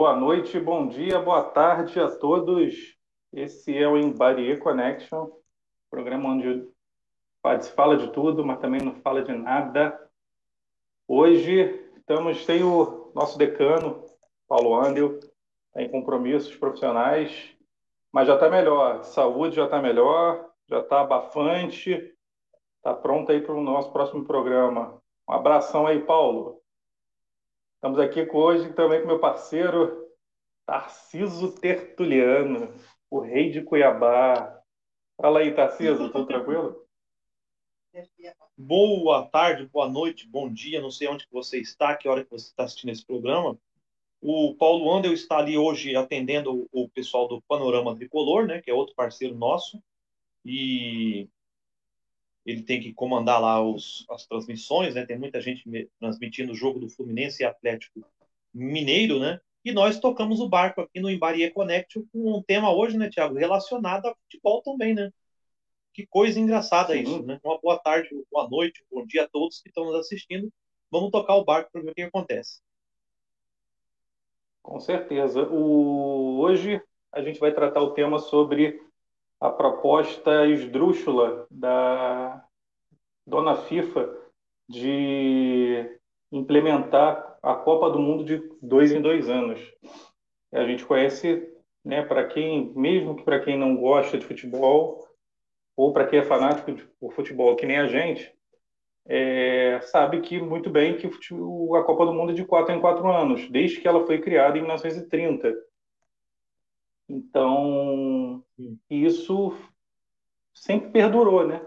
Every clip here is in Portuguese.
Boa noite, bom dia, boa tarde a todos. Esse é o Embarie Connection, programa onde se fala de tudo, mas também não fala de nada. Hoje estamos tem o nosso decano, Paulo Andel, em compromissos profissionais, mas já está melhor. Saúde já está melhor, já está abafante, está pronto aí para o nosso próximo programa. Um abração aí, Paulo. Estamos aqui hoje também com meu parceiro Tarciso Tertuliano, o rei de Cuiabá. Fala aí, Tarciso, tudo tranquilo? Boa tarde, boa noite, bom dia, não sei onde que você está, que hora que você está assistindo esse programa. O Paulo Andel está ali hoje atendendo o pessoal do Panorama Tricolor, né, que é outro parceiro nosso, e ele tem que comandar lá os, as transmissões, né? Tem muita gente transmitindo o jogo do Fluminense e Atlético Mineiro, né? E nós tocamos o barco aqui no Embarie Connect com um tema hoje, né, Tiago, relacionado ao futebol também, né? Que coisa engraçada Sim. isso, né? Uma boa tarde, boa noite, bom dia a todos que estão nos assistindo. Vamos tocar o barco para ver o que acontece. Com certeza. O... Hoje a gente vai tratar o tema sobre a proposta esdrúxula da dona FIFA de implementar a Copa do Mundo de dois em dois anos. A gente conhece, né, para quem, mesmo que para quem não gosta de futebol, ou para quem é fanático por futebol, que nem a gente, é, sabe que muito bem que a Copa do Mundo é de quatro em quatro anos, desde que ela foi criada em 1930. Então, isso sempre perdurou, né?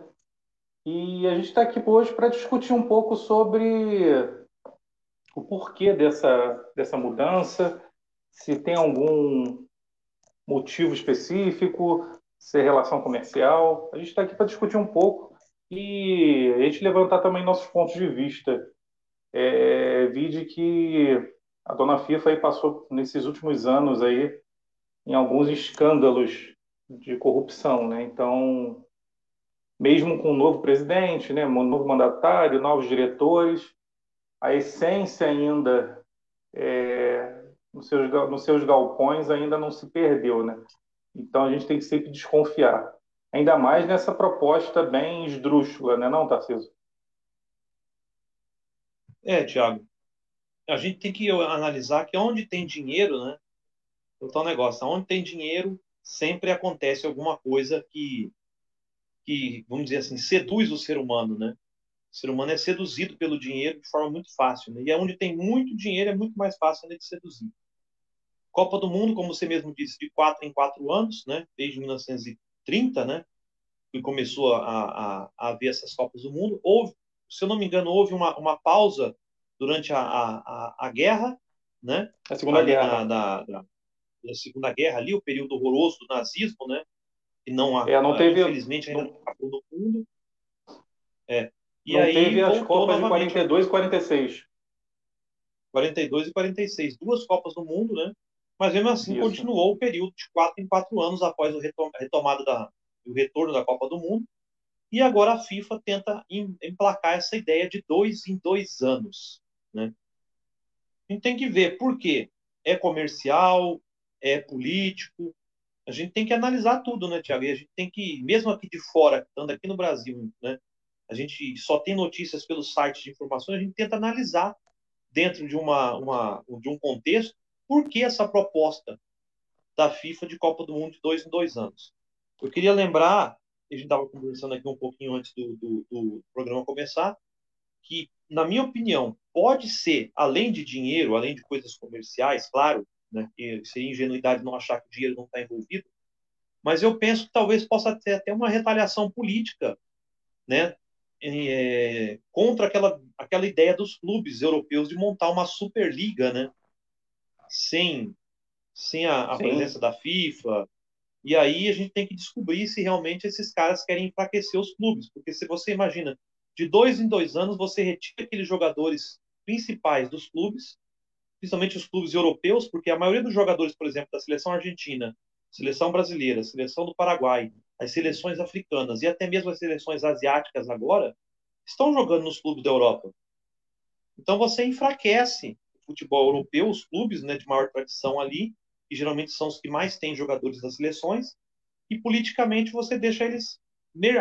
E a gente está aqui hoje para discutir um pouco sobre o porquê dessa, dessa mudança, se tem algum motivo específico, se é relação comercial. A gente está aqui para discutir um pouco e a gente levantar também nossos pontos de vista. É, vide que a dona FIFA passou nesses últimos anos aí em alguns escândalos de corrupção, né? Então, mesmo com um novo presidente, né, um novo mandatário, novos diretores, a essência ainda é, nos, seus, nos seus galpões ainda não se perdeu, né? Então a gente tem que sempre desconfiar, ainda mais nessa proposta bem esdrúxula, né, não, Tarcísio? É, Tiago. A gente tem que analisar que onde tem dinheiro, né, então, negócio, onde tem dinheiro, sempre acontece alguma coisa que, que, vamos dizer assim, seduz o ser humano, né? O ser humano é seduzido pelo dinheiro de forma muito fácil, né? E é onde tem muito dinheiro é muito mais fácil de seduzir. Copa do Mundo, como você mesmo disse, de quatro em quatro anos, né? Desde 1930, né? Que começou a, a, a haver essas Copas do Mundo. Houve, se eu não me engano, houve uma, uma pausa durante a, a, a, guerra, né? A Segunda Guerra. Da, da, da Segunda Guerra ali, o período horroroso do nazismo, né? E não, é, não teve, infelizmente ainda não acabou no mundo. É. E não aí teve as Copas de 42 e 46. 42 e 46, duas Copas do Mundo, né? Mas mesmo assim Isso. continuou o período de quatro em quatro anos após a retomada da o retorno da Copa do Mundo. E agora a FIFA tenta emplacar essa ideia de dois em dois anos, né? A gente tem que ver por quê. É comercial, é político. A gente tem que analisar tudo, né, Tiago? E a gente tem que, mesmo aqui de fora, estando aqui no Brasil, né, a gente só tem notícias pelos sites de informações, a gente tenta analisar dentro de, uma, uma, de um contexto por que essa proposta da FIFA de Copa do Mundo de dois em dois anos. Eu queria lembrar, a gente estava conversando aqui um pouquinho antes do, do, do programa começar, que, na minha opinião, pode ser, além de dinheiro, além de coisas comerciais, claro, né? Que seria ingenuidade não achar que o dinheiro não está envolvido. Mas eu penso que talvez possa ter até uma retaliação política, né? É, contra aquela, aquela ideia dos clubes europeus de montar uma superliga, né? Sem, sem a, a presença da FIFA. E aí a gente tem que descobrir se realmente esses caras querem enfraquecer os clubes. Porque se você imagina, de dois em dois anos, você retira aqueles jogadores principais dos clubes principalmente os clubes europeus, porque a maioria dos jogadores, por exemplo, da seleção argentina, seleção brasileira, seleção do Paraguai, as seleções africanas e até mesmo as seleções asiáticas agora, estão jogando nos clubes da Europa. Então você enfraquece o futebol europeu, os clubes né, de maior tradição ali, que geralmente são os que mais têm jogadores das seleções, e politicamente você deixa eles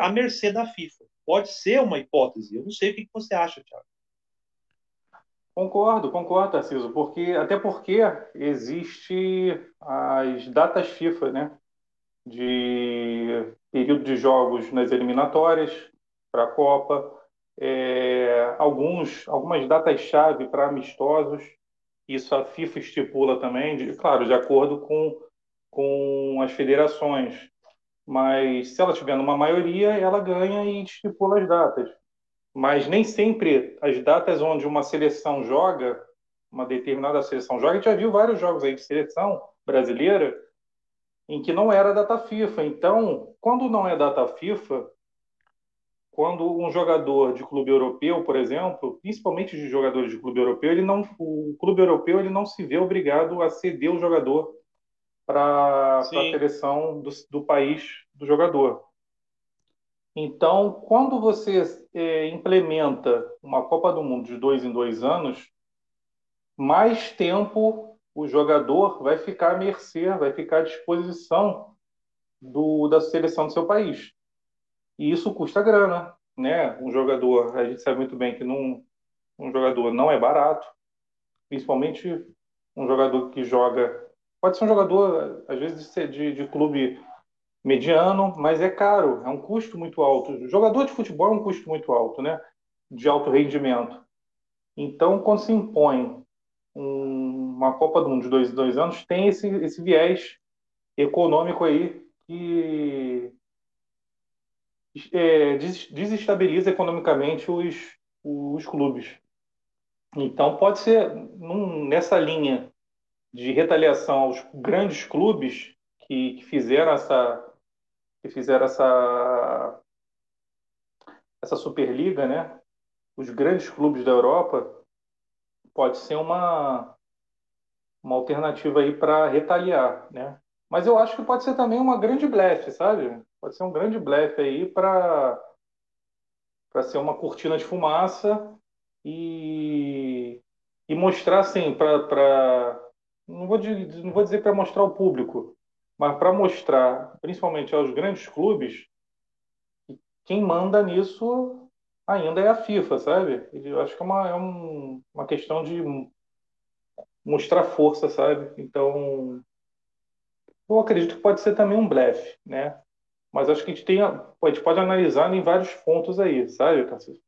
à mercê da FIFA. Pode ser uma hipótese. Eu não sei o que você acha, Thiago. Concordo, concordo, Tarciso, porque até porque existe as datas FIFA, né? De período de jogos nas eliminatórias para a Copa, é, alguns, algumas datas-chave para amistosos. Isso a FIFA estipula também, de, claro, de acordo com, com as federações. Mas se ela tiver numa maioria, ela ganha e estipula as datas. Mas nem sempre as datas onde uma seleção joga, uma determinada seleção joga, a gente já viu vários jogos aí de seleção brasileira em que não era data FIFA. Então, quando não é data FIFA, quando um jogador de clube europeu, por exemplo, principalmente de jogadores de clube europeu, ele não, o clube europeu ele não se vê obrigado a ceder o jogador para a seleção do, do, país do jogador. Então, quando você é, implementa uma Copa do Mundo de dois em dois anos, mais tempo o jogador vai ficar à mercê, vai ficar à disposição do, da seleção do seu país e isso custa grana, né? Um jogador, a gente sabe muito bem que não, um jogador não é barato, principalmente um jogador que joga, pode ser um jogador às vezes de, de clube mediano, mas é caro, é um custo muito alto. O jogador de futebol é um custo muito alto, né? De alto rendimento. Então, quando se impõe um, uma Copa do Mundo de dois, dois anos, tem esse, esse viés econômico aí que é, desestabiliza economicamente os, os clubes. Então, pode ser num, nessa linha de retaliação aos grandes clubes que, que fizeram essa que fizeram essa essa superliga, né? Os grandes clubes da Europa pode ser uma uma alternativa aí para retaliar, né? Mas eu acho que pode ser também uma grande blefe, sabe? pode ser um grande blefe aí para para ser uma cortina de fumaça e, e mostrar assim para não vou não vou dizer para mostrar ao público, mas para mostrar principalmente aos grandes clubes que quem manda nisso ainda é a FIFA, sabe? Eu acho que é uma, é um, uma questão de mostrar força, sabe? Então, eu acredito que pode ser também um blefe, né? mas acho que a gente, tem, a gente pode analisar em vários pontos aí, sabe, Tarcísio?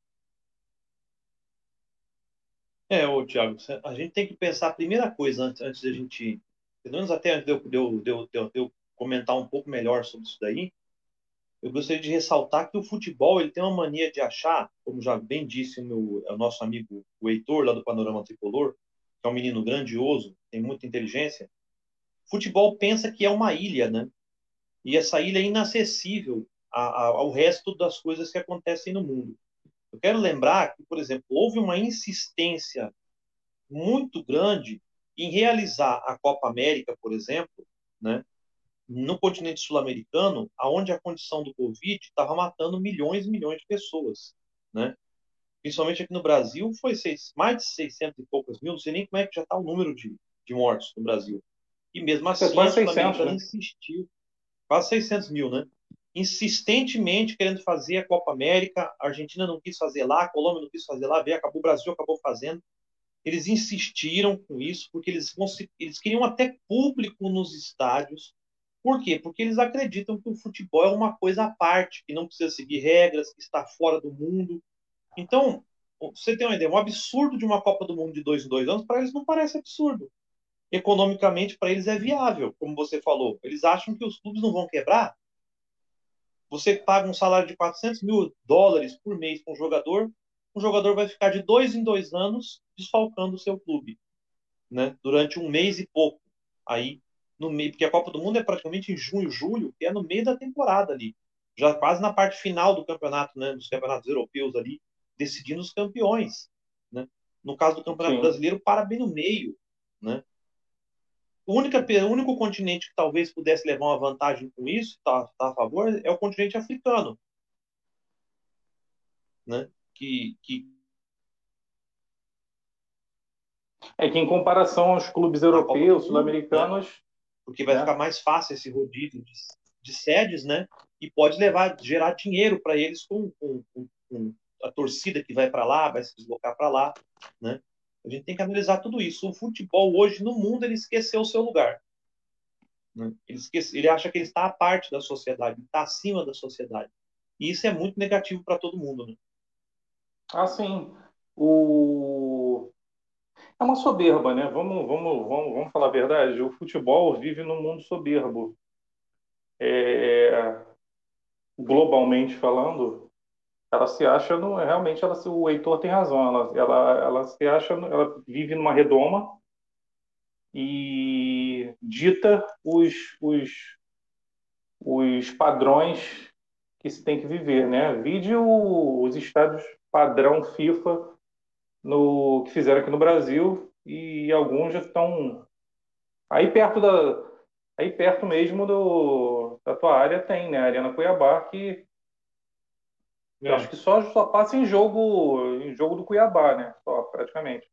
É, ô, Thiago, a gente tem que pensar a primeira coisa antes, antes de a gente, pelo menos até eu, comentar um pouco melhor sobre isso daí, eu gostaria de ressaltar que o futebol ele tem uma mania de achar, como já bem disse o, meu, o nosso amigo o Heitor, lá do Panorama Tricolor, que é um menino grandioso, tem muita inteligência, futebol pensa que é uma ilha, né? e essa ilha é inacessível ao resto das coisas que acontecem no mundo. Eu quero lembrar que, por exemplo, houve uma insistência muito grande em realizar a Copa América, por exemplo, né, no continente sul-americano, aonde a condição do Covid estava matando milhões e milhões de pessoas, né? Principalmente aqui no Brasil, foi seis, mais de 600 e poucas mil, não sei nem como é que já está o número de, de mortos no Brasil. E mesmo assim, a sul-americana né? insistiu quase 600 mil, né? Insistentemente querendo fazer a Copa América, a Argentina não quis fazer lá, a Colômbia não quis fazer lá, veio, acabou o Brasil, acabou fazendo. Eles insistiram com isso porque eles, eles queriam até público nos estádios. Por quê? Porque eles acreditam que o futebol é uma coisa à parte, que não precisa seguir regras, que está fora do mundo. Então, você tem uma ideia, um absurdo de uma Copa do Mundo de dois em dois anos, para eles não parece absurdo economicamente para eles é viável, como você falou. Eles acham que os clubes não vão quebrar. Você paga um salário de 400 mil dólares por mês para um jogador, o jogador vai ficar de dois em dois anos desfalcando o seu clube, né? Durante um mês e pouco. Aí, no meio, porque a Copa do Mundo é praticamente em junho, julho, que é no meio da temporada ali, já quase na parte final do campeonato, né? Dos campeonatos europeus ali, decidindo os campeões, né? No caso do Campeonato Sim. Brasileiro, para bem no meio, né? O, única, o único continente que talvez pudesse levar uma vantagem com isso, está tá a favor, é o continente africano. Né? Que, que... É que em comparação aos clubes europeus, sul-americanos. Né? Porque vai é. ficar mais fácil esse rodízio de, de, sedes, né? E pode levar, gerar dinheiro para eles com, com, com, com, a torcida que vai para lá, vai se deslocar para lá, né? A gente tem que analisar tudo isso. O futebol hoje no mundo ele esqueceu o seu lugar. Né? Ele, esquece, ele acha que ele está à parte da sociedade, está acima da sociedade. E isso é muito negativo para todo mundo. Né? Ah, sim. O... É uma soberba, né? Vamos, vamos, vamos, vamos falar a verdade. O futebol vive num mundo soberbo. É... Globalmente falando, ela se acha no, realmente ela o Heitor tem razão ela, ela, ela se acha ela vive numa redoma e dita os, os, os padrões que se tem que viver né vide os estados padrão FIFA no que fizeram aqui no Brasil e alguns já estão aí perto da aí perto mesmo do da tua área tem né a Arena Cuiabá que é. Acho que só, só passa em jogo, em jogo do Cuiabá, né? Só, praticamente.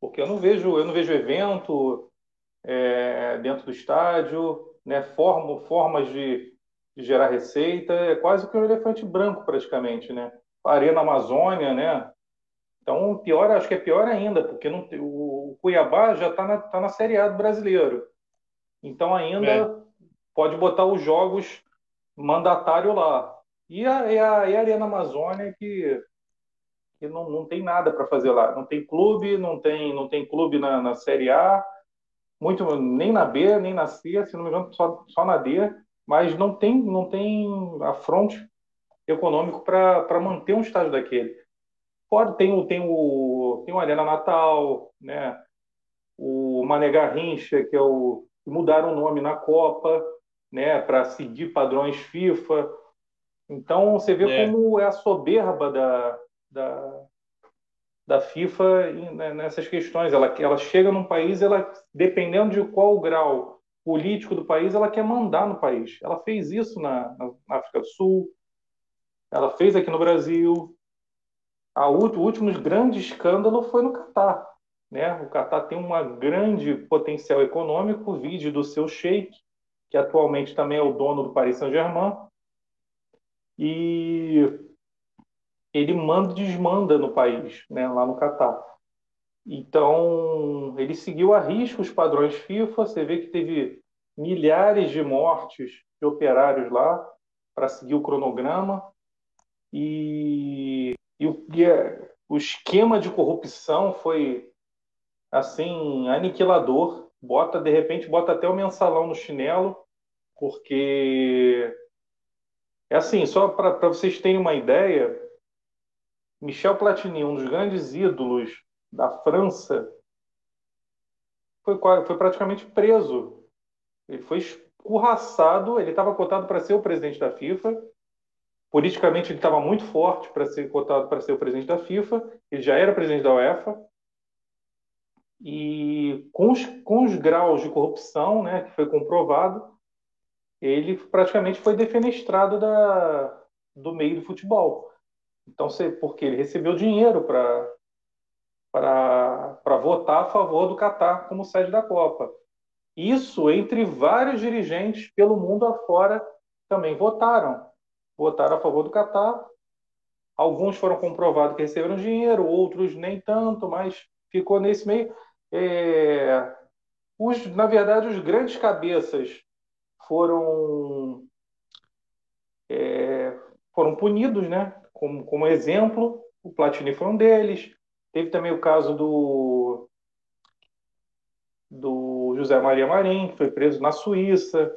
Porque eu não vejo, eu não vejo evento é, dentro do estádio, né? Forma, formas de, de, gerar receita, é quase que um elefante branco, praticamente, né? Arena Amazônia, né? Então, pior, acho que é pior ainda, porque não, o, Cuiabá já está na, tá na Série A do brasileiro. Então, ainda é. pode botar os jogos mandatário lá. E a, e a, e a Arena Amazônia que, que não, não tem nada para fazer lá. Não tem clube, não tem, não tem clube na, na Série A, muito, nem na B, nem na C, se não me engano, só, só na D, mas não tem, não tem afronte econômico para manter um estádio daquele. Pode, tem, o, tem, o, tem o Arena Natal, né? o Mané Garrincha, que é o mudaram o nome na Copa, né, para seguir padrões FIFA. Então você vê é. como é a soberba da, da, da FIFA né, nessas questões. Ela, ela chega num país, ela dependendo de qual grau político do país, ela quer mandar no país. Ela fez isso na, na África do Sul, ela fez aqui no Brasil. A, o último grande escândalo foi no Catar. Né? O Catar tem um grande potencial econômico, vídeo do seu sheik, que atualmente também é o dono do Paris Saint-Germain, e ele manda e desmanda no país, né, lá no Catar. Então, ele seguiu a risco os padrões FIFA. Você vê que teve milhares de mortes de operários lá para seguir o cronograma. E, e, o, e é, o esquema de corrupção foi assim aniquilador. Bota de repente bota até o mensalão no chinelo, porque é assim, só para vocês terem uma ideia, Michel Platini, um dos grandes ídolos da França, foi, foi praticamente preso. Ele foi escorraçado, ele estava cotado para ser o presidente da FIFA. Politicamente, ele estava muito forte para ser cotado para ser o presidente da FIFA. Ele já era presidente da UEFA. E com os, com os graus de corrupção né, que foi comprovado, ele praticamente foi defenestrado da, do meio do futebol. Então, porque ele recebeu dinheiro para para votar a favor do Catar como sede da Copa. Isso entre vários dirigentes pelo mundo afora também votaram. Votaram a favor do Catar. Alguns foram comprovados que receberam dinheiro, outros nem tanto, mas ficou nesse meio. É... Os, na verdade, os grandes cabeças foram é, foram punidos, né? Como, como exemplo, o Platini foi um deles. Teve também o caso do do José Maria Marim, que foi preso na Suíça.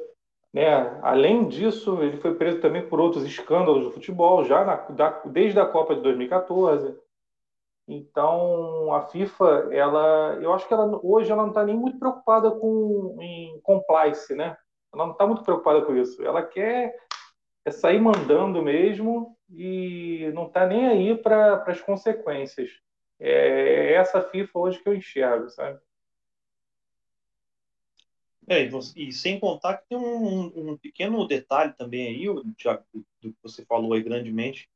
Né? Além disso, ele foi preso também por outros escândalos do futebol, já na, da, desde a Copa de 2014. Então, a FIFA, ela, eu acho que ela, hoje ela não está nem muito preocupada com em compliance, né? Ela não está muito preocupada com isso. Ela quer é sair mandando mesmo e não está nem aí para as consequências. É essa FIFA hoje que eu enxergo, sabe? É, e, sem contar que tem um, um pequeno detalhe também aí, Thiago, do que você falou aí grandemente,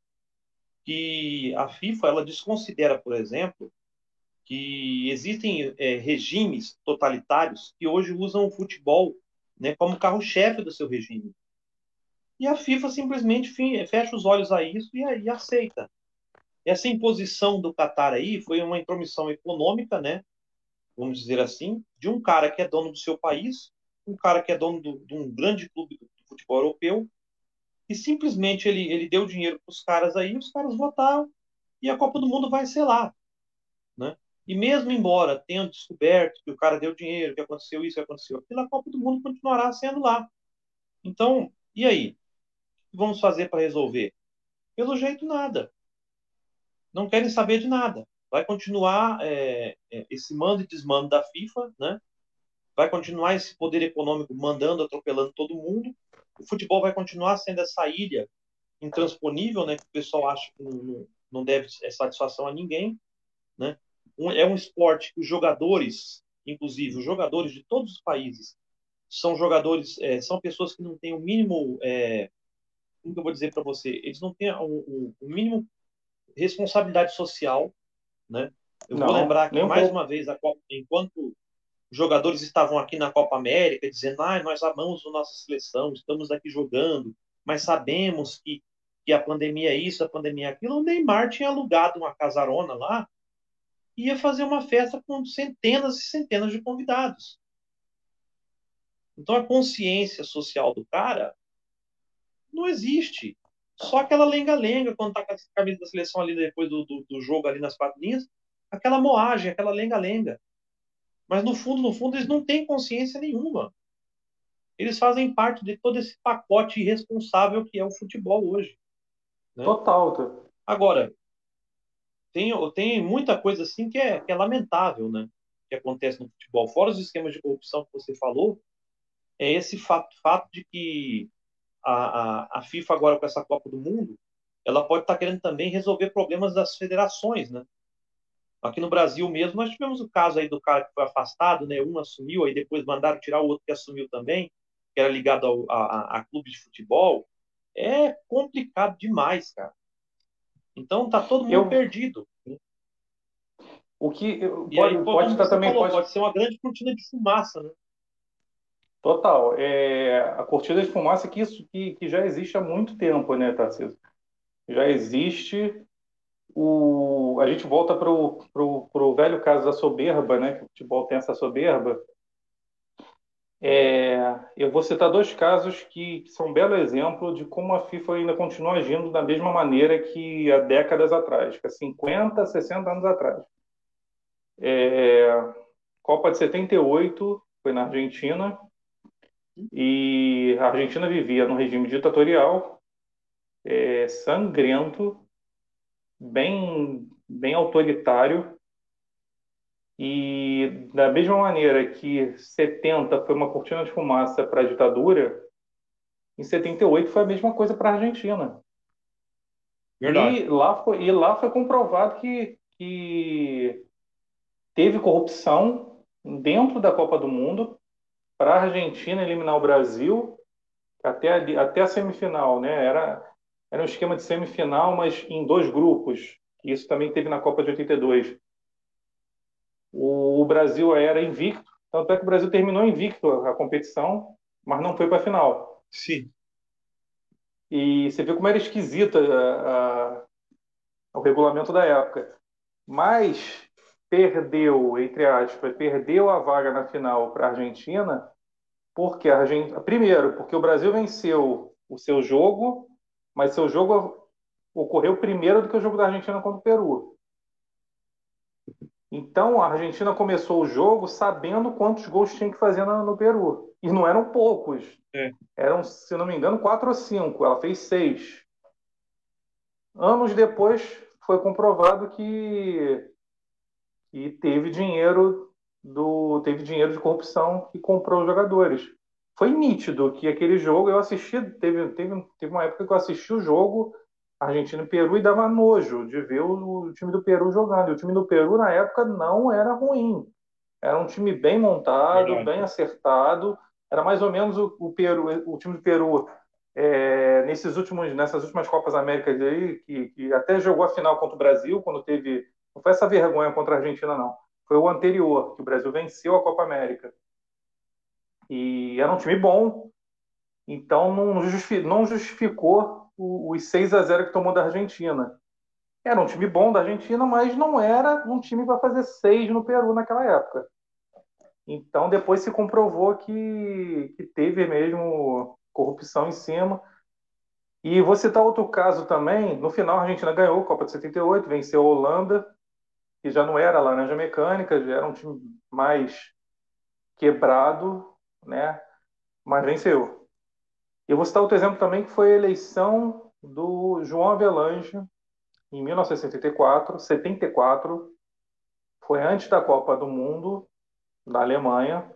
que a FIFA ela desconsidera, por exemplo, que existem é, regimes totalitários que hoje usam o futebol né, como carro-chefe do seu regime. E a FIFA simplesmente fecha os olhos a isso e, e aceita. Essa imposição do Qatar aí foi uma intromissão econômica, né? Vamos dizer assim, de um cara que é dono do seu país, um cara que é dono do, de um grande clube do futebol europeu, e simplesmente ele, ele deu dinheiro para os caras aí, os caras votaram, e a Copa do Mundo vai ser lá. Né? E mesmo embora tenham descoberto que o cara deu dinheiro, que aconteceu isso, que aconteceu aquilo, a Copa do Mundo continuará sendo lá. Então, e aí? O que vamos fazer para resolver? Pelo jeito, nada. Não querem saber de nada. Vai continuar é, é esse mando e desmando da FIFA, né? vai continuar esse poder econômico mandando, atropelando todo mundo. O futebol vai continuar sendo essa ilha intransponível, né? Que o pessoal acha que não, não deve satisfação a ninguém, né? Um, é um esporte que os jogadores, inclusive os jogadores de todos os países, são jogadores, é, são pessoas que não têm o mínimo, é, como eu vou dizer para você, eles não têm o, o, o, mínimo responsabilidade social, né? Eu não, vou lembrar que mais uma vez, a, enquanto jogadores estavam aqui na Copa América dizendo: ah, nós amamos a nossa seleção, estamos aqui jogando, mas sabemos que, que a pandemia é isso, a pandemia é aquilo. O Neymar tinha alugado uma casarona lá e ia fazer uma festa com centenas e centenas de convidados. Então a consciência social do cara não existe. Só aquela lenga-lenga quando tá com a camisa da seleção ali depois do, do, do jogo ali nas quatro linhas, aquela moagem, aquela lenga-lenga. Mas no fundo, no fundo, eles não têm consciência nenhuma. Eles fazem parte de todo esse pacote irresponsável que é o futebol hoje. Né? Total. Tá? Agora, tem, tem muita coisa assim que é, que é lamentável, né? Que acontece no futebol. Fora os esquemas de corrupção que você falou, é esse fato, fato de que a, a, a FIFA agora com essa Copa do Mundo, ela pode estar querendo também resolver problemas das federações, né? Aqui no Brasil mesmo, nós tivemos o caso aí do cara que foi afastado, né? Um assumiu, aí depois mandaram tirar o outro que assumiu também, que era ligado ao, a, a, clube de futebol. É complicado demais, cara. Então tá todo mundo eu... perdido. O que pode, aí, pode estar também falou, pode... pode... ser uma grande cortina de fumaça, né? Total. É, a cortina de fumaça que isso que, que já existe há muito tempo, né, Tarcísio? Já existe o, a gente volta para o velho caso da soberba, né? Que o futebol tem essa soberba. É, eu vou citar dois casos que, que, são um belo exemplo de como a FIFA ainda continua agindo da mesma maneira que há décadas atrás, que há 50, 60 anos atrás. É, Copa de 78 foi na Argentina e a Argentina vivia num regime ditatorial é, sangrento bem, bem autoritário. E da mesma maneira que 70 foi uma cortina de fumaça para a ditadura, em 78 foi a mesma coisa para a Argentina. Verdade. E lá foi, e lá foi comprovado que, que teve corrupção dentro da Copa do Mundo para a Argentina eliminar o Brasil até, até a semifinal, né? Era, era um esquema de semifinal, mas em dois grupos. Isso também teve na Copa de 82. O Brasil era invicto, tanto é que o Brasil terminou invicto a competição, mas não foi para a final. Sim. E você vê como era esquisita a, a, o regulamento da época. Mas perdeu, entre aspas, perdeu a vaga na final para a Argentina, porque a Argentina, primeiro, porque o Brasil venceu o seu jogo mas seu jogo ocorreu primeiro do que o jogo da Argentina contra o Peru. Então a Argentina começou o jogo sabendo quantos gols tinha que fazer no, no Peru. E não eram poucos. É. Eram, se não me engano, quatro ou cinco. Ela fez seis. Anos depois foi comprovado que, que teve dinheiro do teve dinheiro de corrupção que comprou os jogadores foi nítido que aquele jogo eu assisti, teve, teve, teve uma época que eu assisti o jogo Argentina e Peru e dava nojo de ver o, o, time do Peru jogando. E o time do Peru na época não era ruim. Era um time bem montado, Verdade. bem acertado. Era mais ou menos o, o Peru, o time do Peru é, nesses últimos, nessas últimas Copas Américas aí, que, que até jogou a final contra o Brasil, quando teve Não foi essa vergonha contra a Argentina, não. Foi o anterior, que o Brasil venceu a Copa América. E era um time bom, então não, justificou os 6 a 0 que tomou da Argentina. Era um time bom da Argentina, mas não era um time para fazer seis no Peru naquela época. Então depois se comprovou que, que teve mesmo corrupção em cima. E vou citar outro caso também. No final, a Argentina ganhou a Copa de 78, venceu a Holanda, que já não era laranja mecânica, já era um time mais quebrado, né? mas venceu. Eu vou citar outro exemplo também, que foi a eleição do João Avelange, em 1974, 74, foi antes da Copa do Mundo da Alemanha.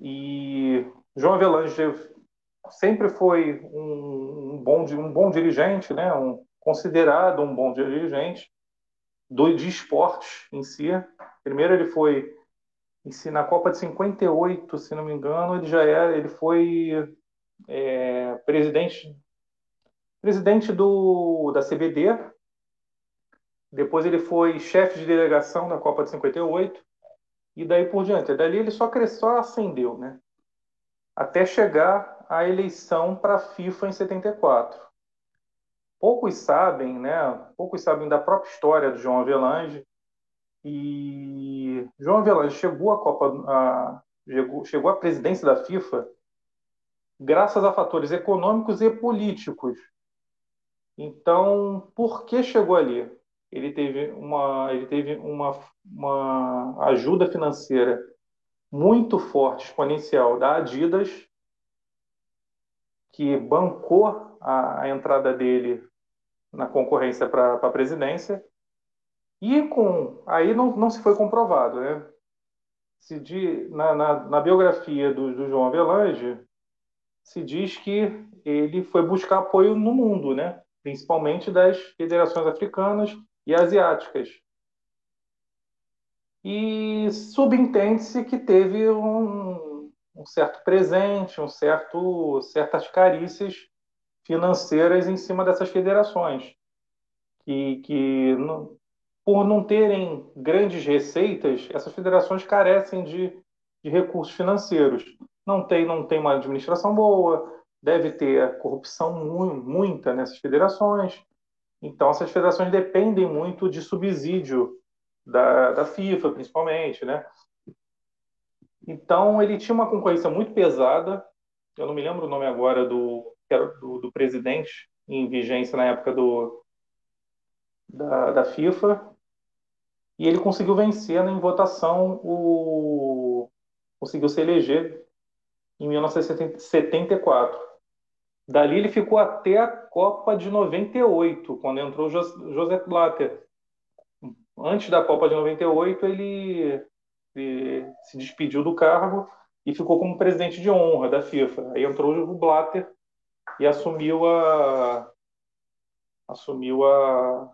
E João Avelange sempre foi um, um, bom, um bom dirigente, né? um, considerado um bom dirigente do, de esportes em si. Primeiro ele foi na Copa de 58, se não me engano, ele já era, ele foi é, presidente presidente do, da CBD. Depois ele foi chefe de delegação da Copa de 58 e daí por diante. Dali ele só cresceu, só ascendeu, né? Até chegar à eleição para a FIFA em 74. Poucos sabem, né? Poucos sabem da própria história do João Avelange. E João Avelange chegou à Copa, a, chegou, chegou à presidência da FIFA graças a fatores econômicos e políticos então, por que chegou ali? Ele teve uma, ele teve uma, uma ajuda financeira muito forte, exponencial da Adidas, que bancou a, a entrada dele na concorrência para a presidência. E com aí não, não se foi comprovado, né? Se de, na, na, na biografia do, do João Avelange se diz que ele foi buscar apoio no mundo, né? principalmente das federações africanas e asiáticas. E subentende-se que teve um, um, certo presente, um certo, certas carícias financeiras em cima dessas federações, que, que não, por não terem grandes receitas, essas federações carecem de, de recursos financeiros. Não tem, não tem uma administração boa, deve ter corrupção muita nessas federações. Então, essas federações dependem muito de subsídio da, da FIFA, principalmente, né? Então, ele tinha uma concorrência muito pesada. Eu não me lembro o nome agora do, do, do presidente em vigência na época do, da, da FIFA. E ele conseguiu vencer em votação o conseguiu se eleger em 1974. Dali ele ficou até a Copa de 98, quando entrou José Blatter. Antes da Copa de 98, ele, ele se despediu do cargo e ficou como presidente de honra da FIFA. Aí entrou o Blatter e assumiu a assumiu a,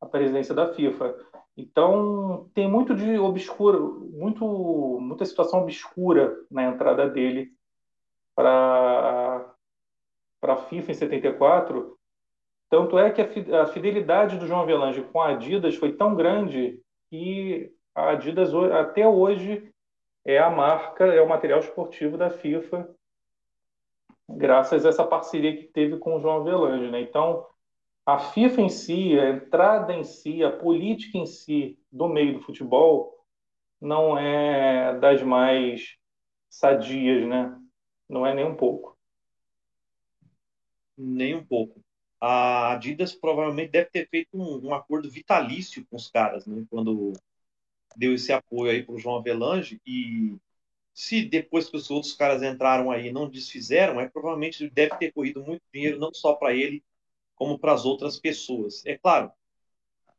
a presidência da FIFA. Então tem muito de obscuro, muito muita situação obscura na entrada dele para a FIFA em 74. Tanto é que a fidelidade do João Avelange com a Adidas foi tão grande que a Adidas até hoje é a marca, é o material esportivo da FIFA, graças a essa parceria que teve com o João Avelange. Né? Então, a FIFA em si, a entrada em si, a política em si do meio do futebol não é das mais sadias, né? Não é nem um pouco. Nem um pouco. A Adidas provavelmente deve ter feito um, um acordo vitalício com os caras, né? Quando deu esse apoio aí para o João Avelange e se depois que os outros caras entraram aí não desfizeram, é provavelmente deve ter corrido muito dinheiro não só para ele como para as outras pessoas. É claro,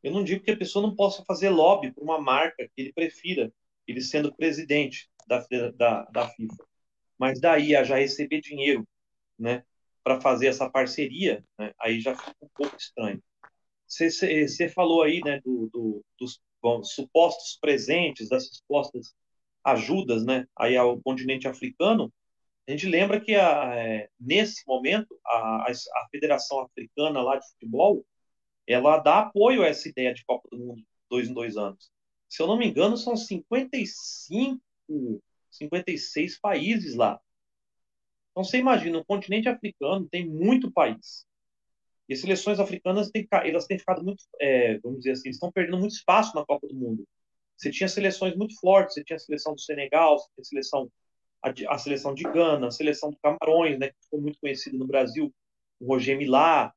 eu não digo que a pessoa não possa fazer lobby para uma marca que ele prefira, ele sendo presidente da, da, da FIFA mas daí a já receber dinheiro, né, para fazer essa parceria, né, aí já fica um pouco estranho. Você falou aí, né, do, do, dos bom, supostos presentes, das supostas ajudas, né, aí ao continente africano. A gente lembra que a, é, nesse momento a, a Federação Africana lá de futebol ela dá apoio a essa ideia de Copa do Mundo dois em dois anos. Se eu não me engano, são 55, 56 países lá. Então você imagina, o continente africano tem muito país. E as seleções africanas têm, elas têm ficado muito, é, vamos dizer assim, estão perdendo muito espaço na Copa do Mundo. Você tinha seleções muito fortes, você tinha a seleção do Senegal, você tinha a seleção, a, a seleção de Gana, a seleção do Camarões, né, que ficou muito conhecida no Brasil, o Roger Milá,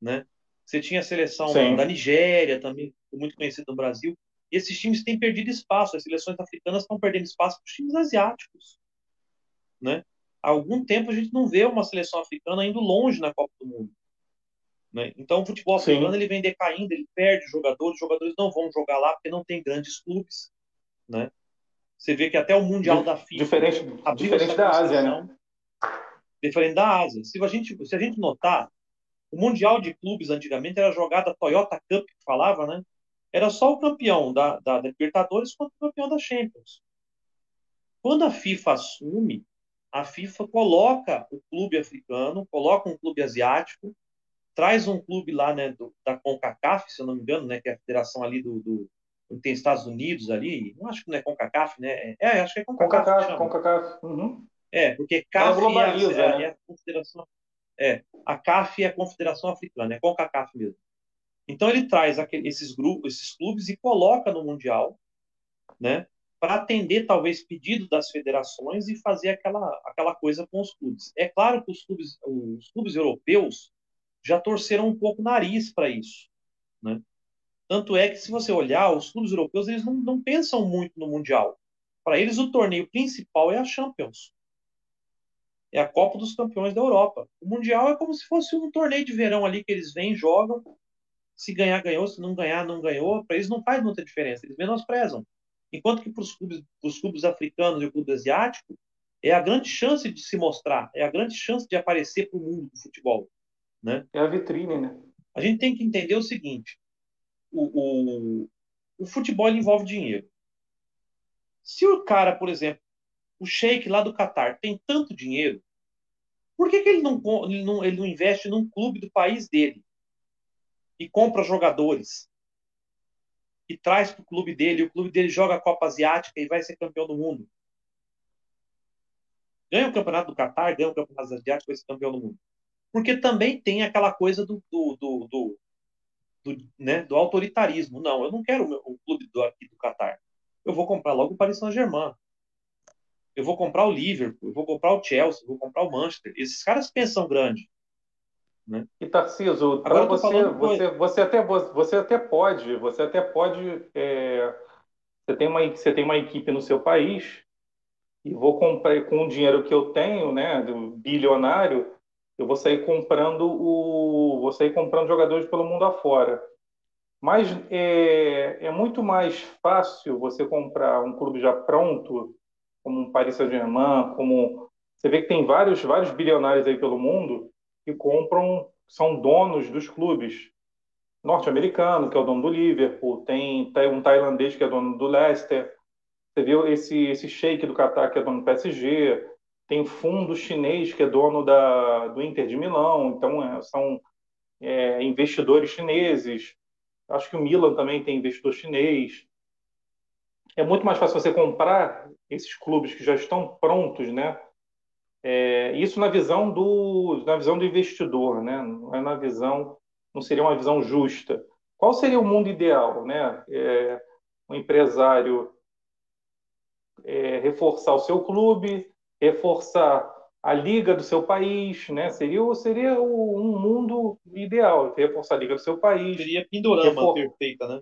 né? Você tinha a seleção Sim. da Nigéria também, muito conhecida no Brasil. E esses times têm perdido espaço, as seleções africanas estão perdendo espaço para os times asiáticos, né? Há algum tempo a gente não vê uma seleção africana indo longe na Copa do Mundo. Né? Então, o futebol africano ele vem decaindo, ele perde jogadores, os jogadores não vão jogar lá porque não tem grandes clubes. Né? Você vê que até o Mundial da FIFA. Diferente, diferente da Ásia, né? Diferente da Ásia. Se a, gente, se a gente notar, o Mundial de Clubes antigamente era jogada Toyota Cup, que falava, né? Era só o campeão da, da Libertadores contra o campeão da Champions. Quando a FIFA assume, a FIFA coloca o clube africano, coloca um clube asiático, traz um clube lá, né, do, da CONCACAF, se eu não me engano, né, que é a federação ali do, do tem Estados Unidos ali, não acho que não é CONCACAF, né? É, acho que é CONCACAF. CONCACAF, CONCACAF. Uhum. É, porque CAF é, a, né? é a confederação. É, a CAF é a Confederação Africana, é CONCACAF mesmo. Então ele traz aquele, esses grupos, esses clubes e coloca no mundial, né? Para atender talvez pedido das federações e fazer aquela, aquela coisa com os clubes. É claro que os clubes, os clubes europeus já torceram um pouco o nariz para isso. Né? Tanto é que, se você olhar, os clubes europeus eles não, não pensam muito no Mundial. Para eles, o torneio principal é a Champions. É a Copa dos Campeões da Europa. O Mundial é como se fosse um torneio de verão ali que eles vêm, jogam. Se ganhar, ganhou. Se não ganhar, não ganhou. Para eles não faz muita diferença. Eles menosprezam. Enquanto que para os clubes, clubes africanos e o clube asiático, é a grande chance de se mostrar, é a grande chance de aparecer para o mundo do futebol. Né? É a vitrine, né? A gente tem que entender o seguinte: o, o, o futebol envolve dinheiro. Se o cara, por exemplo, o sheik lá do Catar tem tanto dinheiro, por que, que ele, não, ele, não, ele não investe num clube do país dele e compra jogadores e traz para o clube dele, o clube dele joga a Copa Asiática e vai ser campeão do mundo? Ganha o campeonato do Catar, ganha o campeonato asiático, vai ser campeão do mundo porque também tem aquela coisa do, do, do, do, do né, do autoritarismo. Não, eu não quero o, meu, o clube do, aqui do Qatar. Eu vou comprar logo o Paris Saint-Germain. Eu vou comprar o Liverpool, eu vou comprar o Chelsea, eu vou comprar o Manchester. Esses caras pensam grande. Né? E Tarciso, Agora você, você, você, até, você até pode, você até pode. É, você, tem uma, você tem uma equipe no seu país e vou comprar com o dinheiro que eu tenho, né, do bilionário, eu vou sair comprando o, vou sair comprando jogadores pelo mundo afora. Mas é, é muito mais fácil você comprar um clube já pronto, como um Paris Saint-Germain, como você vê que tem vários vários bilionários aí pelo mundo que compram, são donos dos clubes. Norte-americano, que é o dono do Liverpool, tem, um tailandês que é dono do Leicester. Você viu esse esse sheik do Qatar que é dono do PSG tem fundo chinês que é dono da, do Inter de Milão, então é, são é, investidores chineses. Acho que o Milan também tem investidor chinês. É muito mais fácil você comprar esses clubes que já estão prontos, né? É, isso na visão do na visão do investidor, né? Não é na visão, não seria uma visão justa. Qual seria o mundo ideal, né? É, um empresário é, reforçar o seu clube, reforçar a liga do seu país, né? Seria, seria um mundo ideal, reforçar a liga do seu país. Seria pindorama refor... perfeita, né?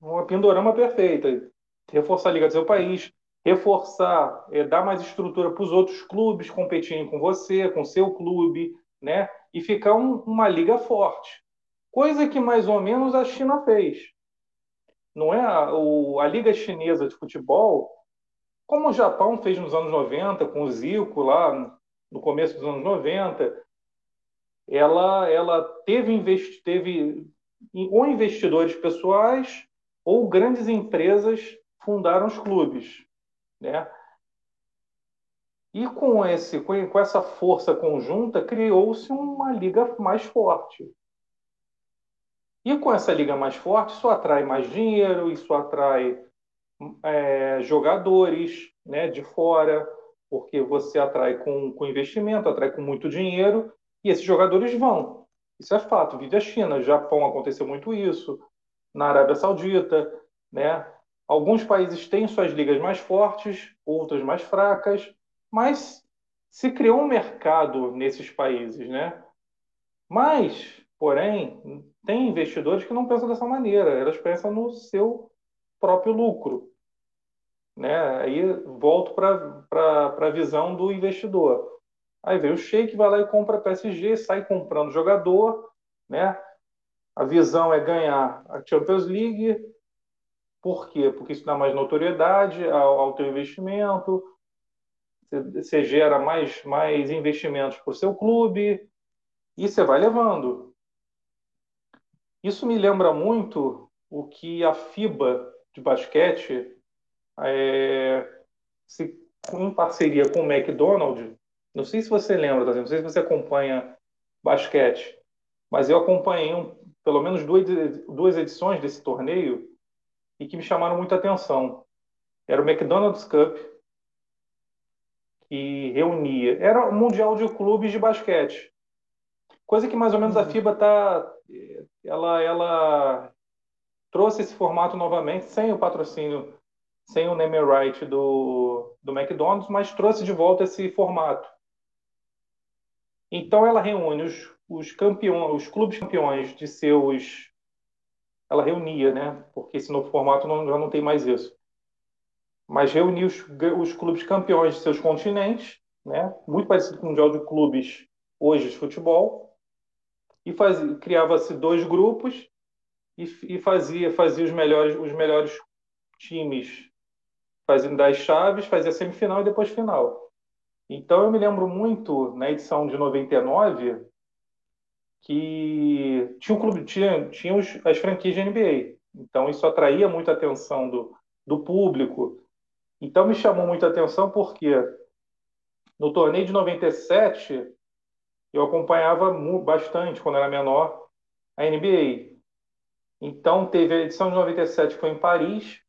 Uma pindorama perfeita. Reforçar a liga do seu país, reforçar, é, dar mais estrutura para os outros clubes competirem com você, com seu clube, né? E ficar um, uma liga forte. Coisa que mais ou menos a China fez. Não é a, o, a liga chinesa de futebol como o Japão fez nos anos 90, com o Zico lá no começo dos anos 90, ela, ela teve, investi teve ou investidores pessoais ou grandes empresas fundaram os clubes, né? E com, esse, com essa força conjunta, criou-se uma liga mais forte. E com essa liga mais forte, isso atrai mais dinheiro, isso atrai é, jogadores né, de fora, porque você atrai com, com investimento, atrai com muito dinheiro, e esses jogadores vão. Isso é fato. Vive a China, Japão aconteceu muito isso, na Arábia Saudita, né? Alguns países têm suas ligas mais fortes, outras mais fracas, mas se criou um mercado nesses países, né? Mas, porém, tem investidores que não pensam dessa maneira, elas pensam no seu próprio lucro. Né? Aí volto para a visão do investidor. Aí vem o Sheik, vai lá e compra PSG, sai comprando jogador, né? A visão é ganhar a Champions League. Por quê? Porque isso dá mais notoriedade ao, ao teu investimento, você gera mais, mais investimentos para o seu clube e você vai levando. Isso me lembra muito o que a FIBA de basquete, é, se, em parceria com o McDonald's, não sei se você lembra, tá? não sei se você acompanha basquete, mas eu acompanhei um, pelo menos duas, duas edições desse torneio e que me chamaram muita atenção. Era o McDonald's Cup, que reunia. Era o Mundial de Clubes de Basquete. Coisa que mais ou menos a uhum. FIBA tá, ela, ela trouxe esse formato novamente, sem o patrocínio, sem o name right do, do McDonald's, mas trouxe de volta esse formato. Então ela reúne os, os campeões, os clubes campeões de seus. Ela reunia, né? Porque esse novo formato não, já não tem mais isso. Mas reunia os, os clubes campeões de seus continentes, né? Muito parecido com o Mundial de Clubes hoje de futebol. E criava-se dois grupos e, e, fazia, fazia os melhores, os melhores times fazendo das chaves, fazia semifinal e depois final. Então eu me lembro muito na edição de 99 que tinha um clube, tinha, tinha os, as franquias de NBA. Então isso atraía muito a atenção do, do público. Então me chamou muita atenção porque no torneio de 97 eu acompanhava bastante quando era menor a NBA. Então teve a edição de 97 foi em Paris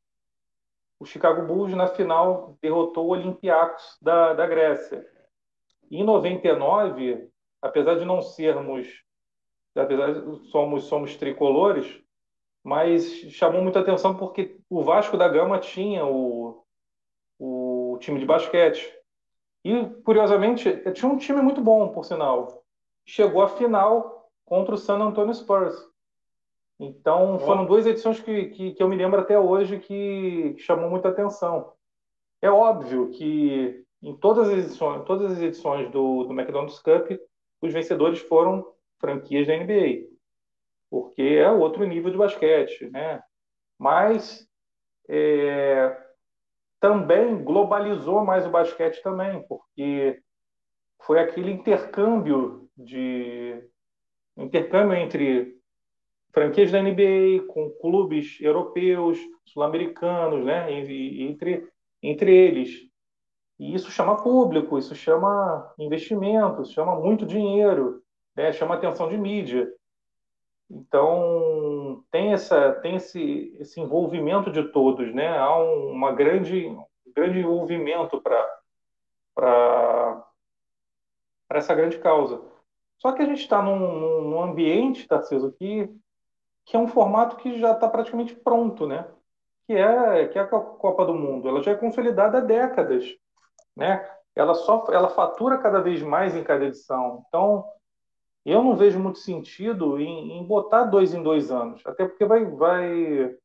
o Chicago Bulls, na final, derrotou o Olympiacos da, da Grécia. Em 99, apesar de não sermos, apesar de somos, somos tricolores, mas chamou muita atenção porque o Vasco da Gama tinha o, o time de basquete. E, curiosamente, tinha um time muito bom, por sinal. Chegou à final contra o San Antonio Spurs. Então, foram duas edições que, que, que, eu me lembro até hoje que, que chamou muita atenção. É óbvio que em todas as edições, todas as edições do, do McDonald's Cup, os vencedores foram franquias da NBA, porque é outro nível de basquete, né? Mas é, também globalizou mais o basquete também, porque foi aquele intercâmbio de intercâmbio entre franquias da NBA, com clubes europeus, sul-americanos, né, entre, entre eles. E isso chama público, isso chama investimento, isso chama muito dinheiro, né, chama atenção de mídia. Então, tem, essa, tem esse, esse envolvimento de todos, né? há um, uma grande, grande envolvimento para essa grande causa. Só que a gente está num, num ambiente, Tarcísio, que que é um formato que já está praticamente pronto, né? Que é, que é a Copa do Mundo. Ela já é consolidada há décadas, né? Ela só ela fatura cada vez mais em cada edição. Então, eu não vejo muito sentido em, em botar dois em dois anos, até porque vai, vai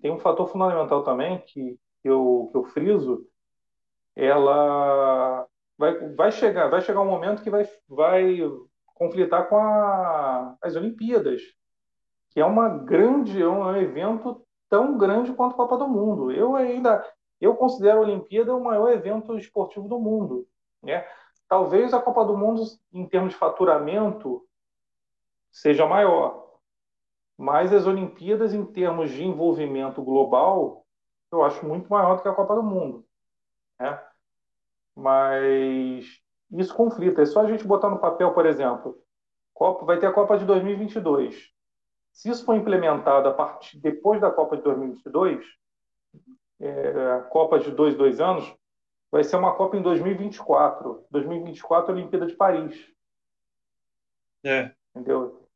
tem um fator fundamental também que eu, que eu friso, ela vai, vai chegar vai chegar um momento que vai, vai conflitar com a, as Olimpíadas, que é uma grande, é um evento tão grande quanto a Copa do Mundo. Eu ainda eu considero a Olimpíada o maior evento esportivo do mundo, né? Talvez a Copa do Mundo em termos de faturamento seja maior, mas as Olimpíadas em termos de envolvimento global eu acho muito maior do que a Copa do Mundo, né? Mas isso conflita. É só a gente botar no papel, por exemplo, Copa, vai ter a Copa de 2022 Se isso for implementado a partir depois da Copa de 2022, é, a Copa de dois, dois anos, vai ser uma Copa em 2024. 2024, Olimpíada de Paris. É. Entendeu?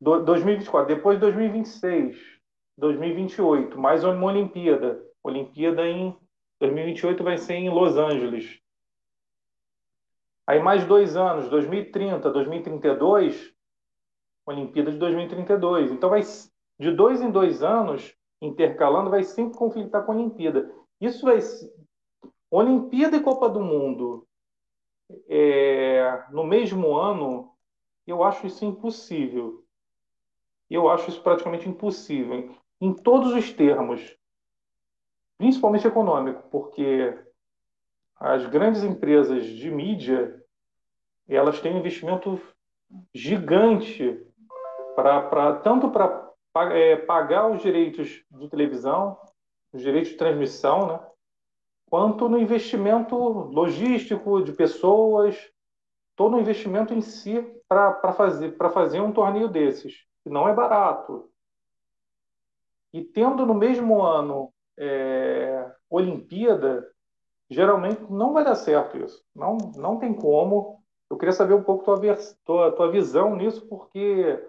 Do, 2024. Depois 2026, 2028, mais uma Olimpíada. Olimpíada em 2028 vai ser em Los Angeles. Aí mais dois anos, 2030, 2032, Olimpíada de 2032. Então vai de dois em dois anos, intercalando, vai sempre conflitar com a Olimpíada. Isso vai Olimpíada e Copa do Mundo é, no mesmo ano, eu acho isso impossível. Eu acho isso praticamente impossível, em todos os termos, principalmente econômico, porque as grandes empresas de mídia elas têm um investimento gigante para tanto para é, pagar os direitos de televisão, os direitos de transmissão, né? quanto no investimento logístico de pessoas, todo o investimento em si para fazer, fazer um torneio desses, que não é barato. E tendo no mesmo ano é, Olimpíada, geralmente não vai dar certo isso. Não, não tem como. Eu queria saber um pouco tua, tua, tua visão nisso, porque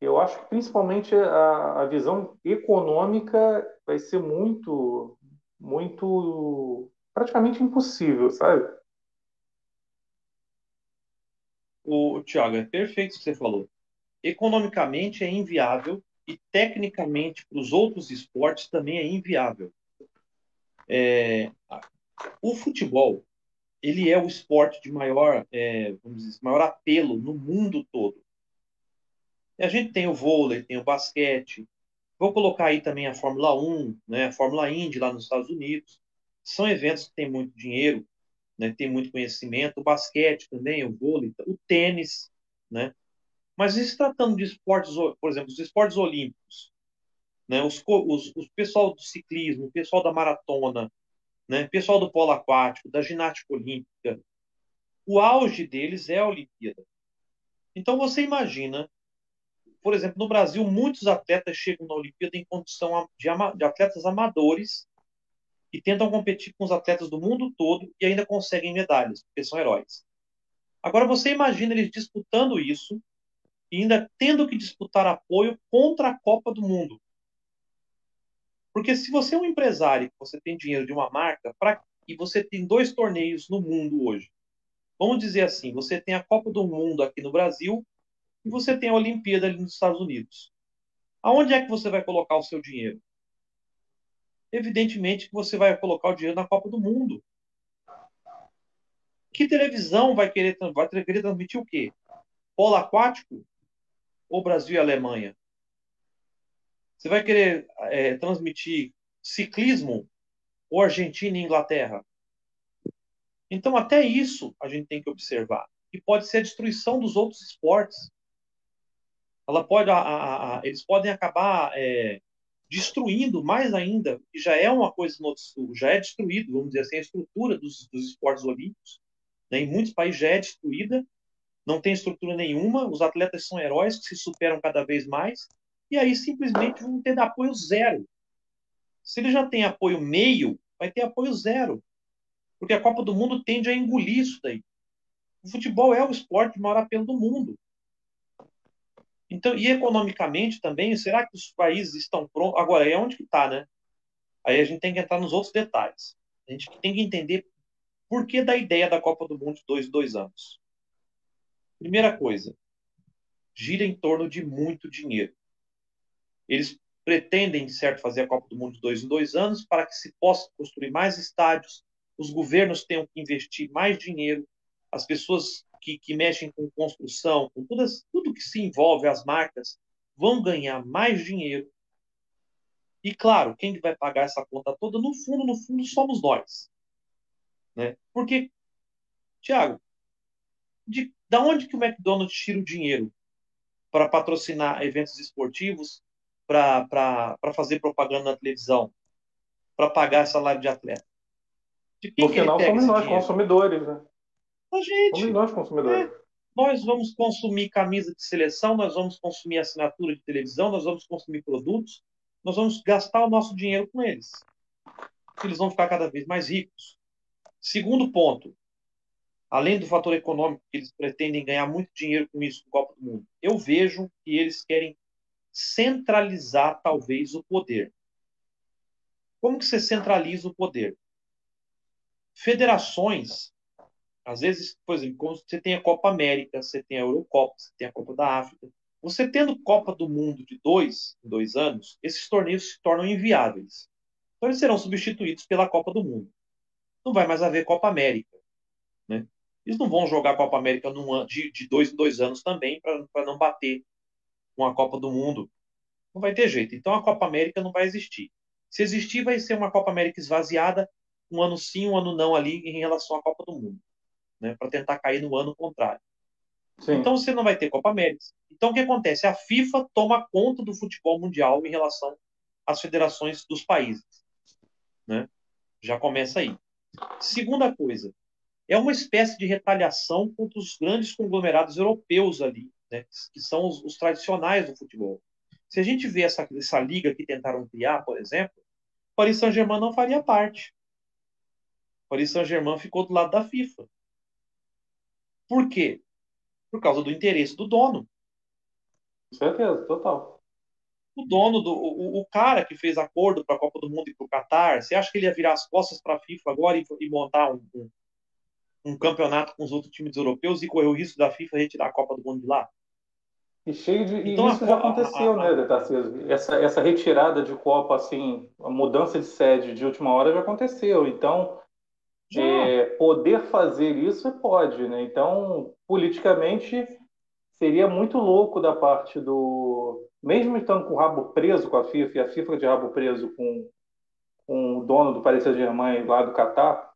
eu acho que principalmente a, a visão econômica vai ser muito, muito, praticamente impossível, sabe? O Thiago, é perfeito o que você falou. Economicamente é inviável e tecnicamente para os outros esportes também é inviável. É, o futebol ele é o esporte de maior, é, vamos dizer, maior apelo no mundo todo. A gente tem o vôlei, tem o basquete. Vou colocar aí também a Fórmula 1, né, a Fórmula Indy lá nos Estados Unidos. São eventos que têm muito dinheiro, né, tem muito conhecimento. O basquete também, o vôlei, o tênis, né? Mas se tratando de esportes, por exemplo, os esportes olímpicos, né, os, os, o pessoal do ciclismo, o pessoal da maratona, né, o pessoal do polo aquático, da ginástica olímpica, o auge deles é a Olimpíada. Então você imagina por exemplo, no Brasil, muitos atletas chegam na Olimpíada em condição de, de atletas amadores e tentam competir com os atletas do mundo todo e ainda conseguem medalhas, porque são heróis. Agora, você imagina eles disputando isso e ainda tendo que disputar apoio contra a Copa do Mundo. Porque se você é um empresário, você tem dinheiro de uma marca, pra, e você tem dois torneios no mundo hoje, vamos dizer assim, você tem a Copa do Mundo aqui no Brasil e você tem a Olimpíada ali nos Estados Unidos. Aonde é que você vai colocar o seu dinheiro? Evidentemente que você vai colocar o dinheiro na Copa do Mundo. Que televisão vai querer, vai querer transmitir o quê? Polo aquático ou Brasil e Alemanha? Você vai querer é, transmitir ciclismo ou Argentina e Inglaterra? Então, até isso a gente tem que observar. E pode ser a destruição dos outros esportes ela pode, a, a, a, eles podem acabar é, destruindo mais ainda, que já é uma coisa no sul, já é destruído, vamos dizer assim, a estrutura dos, dos esportes olímpicos. Né? Em muitos países já é destruída, não tem estrutura nenhuma, os atletas são heróis que se superam cada vez mais, e aí simplesmente vão ter apoio zero. Se ele já tem apoio meio, vai ter apoio zero. Porque a Copa do Mundo tende a engolir isso daí. O futebol é o esporte de maior apelo do mundo. Então, e economicamente também, será que os países estão prontos? Agora, é onde que está, né? Aí a gente tem que entrar nos outros detalhes. A gente tem que entender por que da ideia da Copa do Mundo de dois, dois anos. Primeira coisa, gira em torno de muito dinheiro. Eles pretendem, certo, fazer a Copa do Mundo de dois em dois anos para que se possa construir mais estádios, os governos tenham que investir mais dinheiro, as pessoas que, que mexem com construção, com todas, tudo que se envolve as marcas, vão ganhar mais dinheiro. E claro, quem vai pagar essa conta toda, no fundo, no fundo, somos nós. Né? Porque, Tiago, de, da onde que o McDonald's tira o dinheiro para patrocinar eventos esportivos, para fazer propaganda na televisão, para pagar salário de atleta? De quem no final somos nós, dinheiro? consumidores, né? A gente. Somos nós consumidores. É. nós vamos consumir camisa de seleção, nós vamos consumir assinatura de televisão, nós vamos consumir produtos, nós vamos gastar o nosso dinheiro com eles. Eles vão ficar cada vez mais ricos. Segundo ponto, além do fator econômico, que eles pretendem ganhar muito dinheiro com isso no Copa do Mundo, eu vejo que eles querem centralizar talvez o poder. Como que você centraliza o poder? Federações, às vezes, por exemplo, você tem a Copa América, você tem a Eurocopa, você tem a Copa da África. Você tendo Copa do Mundo de dois em dois anos, esses torneios se tornam inviáveis. Então eles serão substituídos pela Copa do Mundo. Não vai mais haver Copa América. Né? Eles não vão jogar a Copa América num, de, de dois em dois anos também, para não bater com a Copa do Mundo. Não vai ter jeito. Então a Copa América não vai existir. Se existir, vai ser uma Copa América esvaziada, um ano sim, um ano não ali em relação à Copa do Mundo, né? Para tentar cair no ano contrário. Sim. Então você não vai ter Copa América. Então o que acontece? A FIFA toma conta do futebol mundial em relação às federações dos países, né? Já começa aí. Segunda coisa, é uma espécie de retaliação contra os grandes conglomerados europeus ali, né? Que são os, os tradicionais do futebol. Se a gente vê essa, essa liga que tentaram criar, por exemplo, o Paris Saint-Germain não faria parte. O Paris Saint-Germain ficou do lado da FIFA. Por quê? Por causa do interesse do dono. Com certeza, total. O dono, do, o, o cara que fez acordo para a Copa do Mundo e para o Qatar, você acha que ele ia virar as costas para a FIFA agora e, e montar um, um, um, campeonato com os outros times europeus e correr o risco da FIFA retirar a Copa do Mundo de lá? E cheio de. Então, e isso já aconteceu, a, a, né, Tarcísio? Essa, essa retirada de Copa, assim, a mudança de sede de última hora já aconteceu. Então, é, poder fazer isso pode, né? Então, politicamente, seria muito louco da parte do. Mesmo estando com o rabo preso com a FIFA, e a FIFA de rabo preso com, com o dono do Paris Saint-Germain lá do Catar,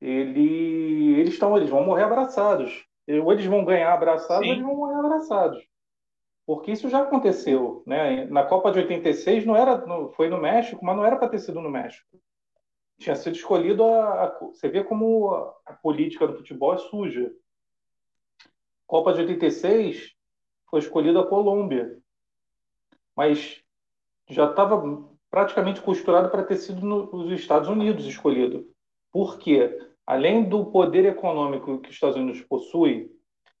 ele, eles, eles vão morrer abraçados. Ou eles vão ganhar abraçados, ou eles vão morrer abraçados porque isso já aconteceu, né? Na Copa de 86 não era, foi no México, mas não era para ter sido no México. Tinha sido escolhido a, a você vê como a, política do futebol é suja. Copa de 86 foi escolhida a Colômbia, mas já estava praticamente costurado para ter sido nos Estados Unidos escolhido. Por quê? Além do poder econômico que os Estados Unidos possuem,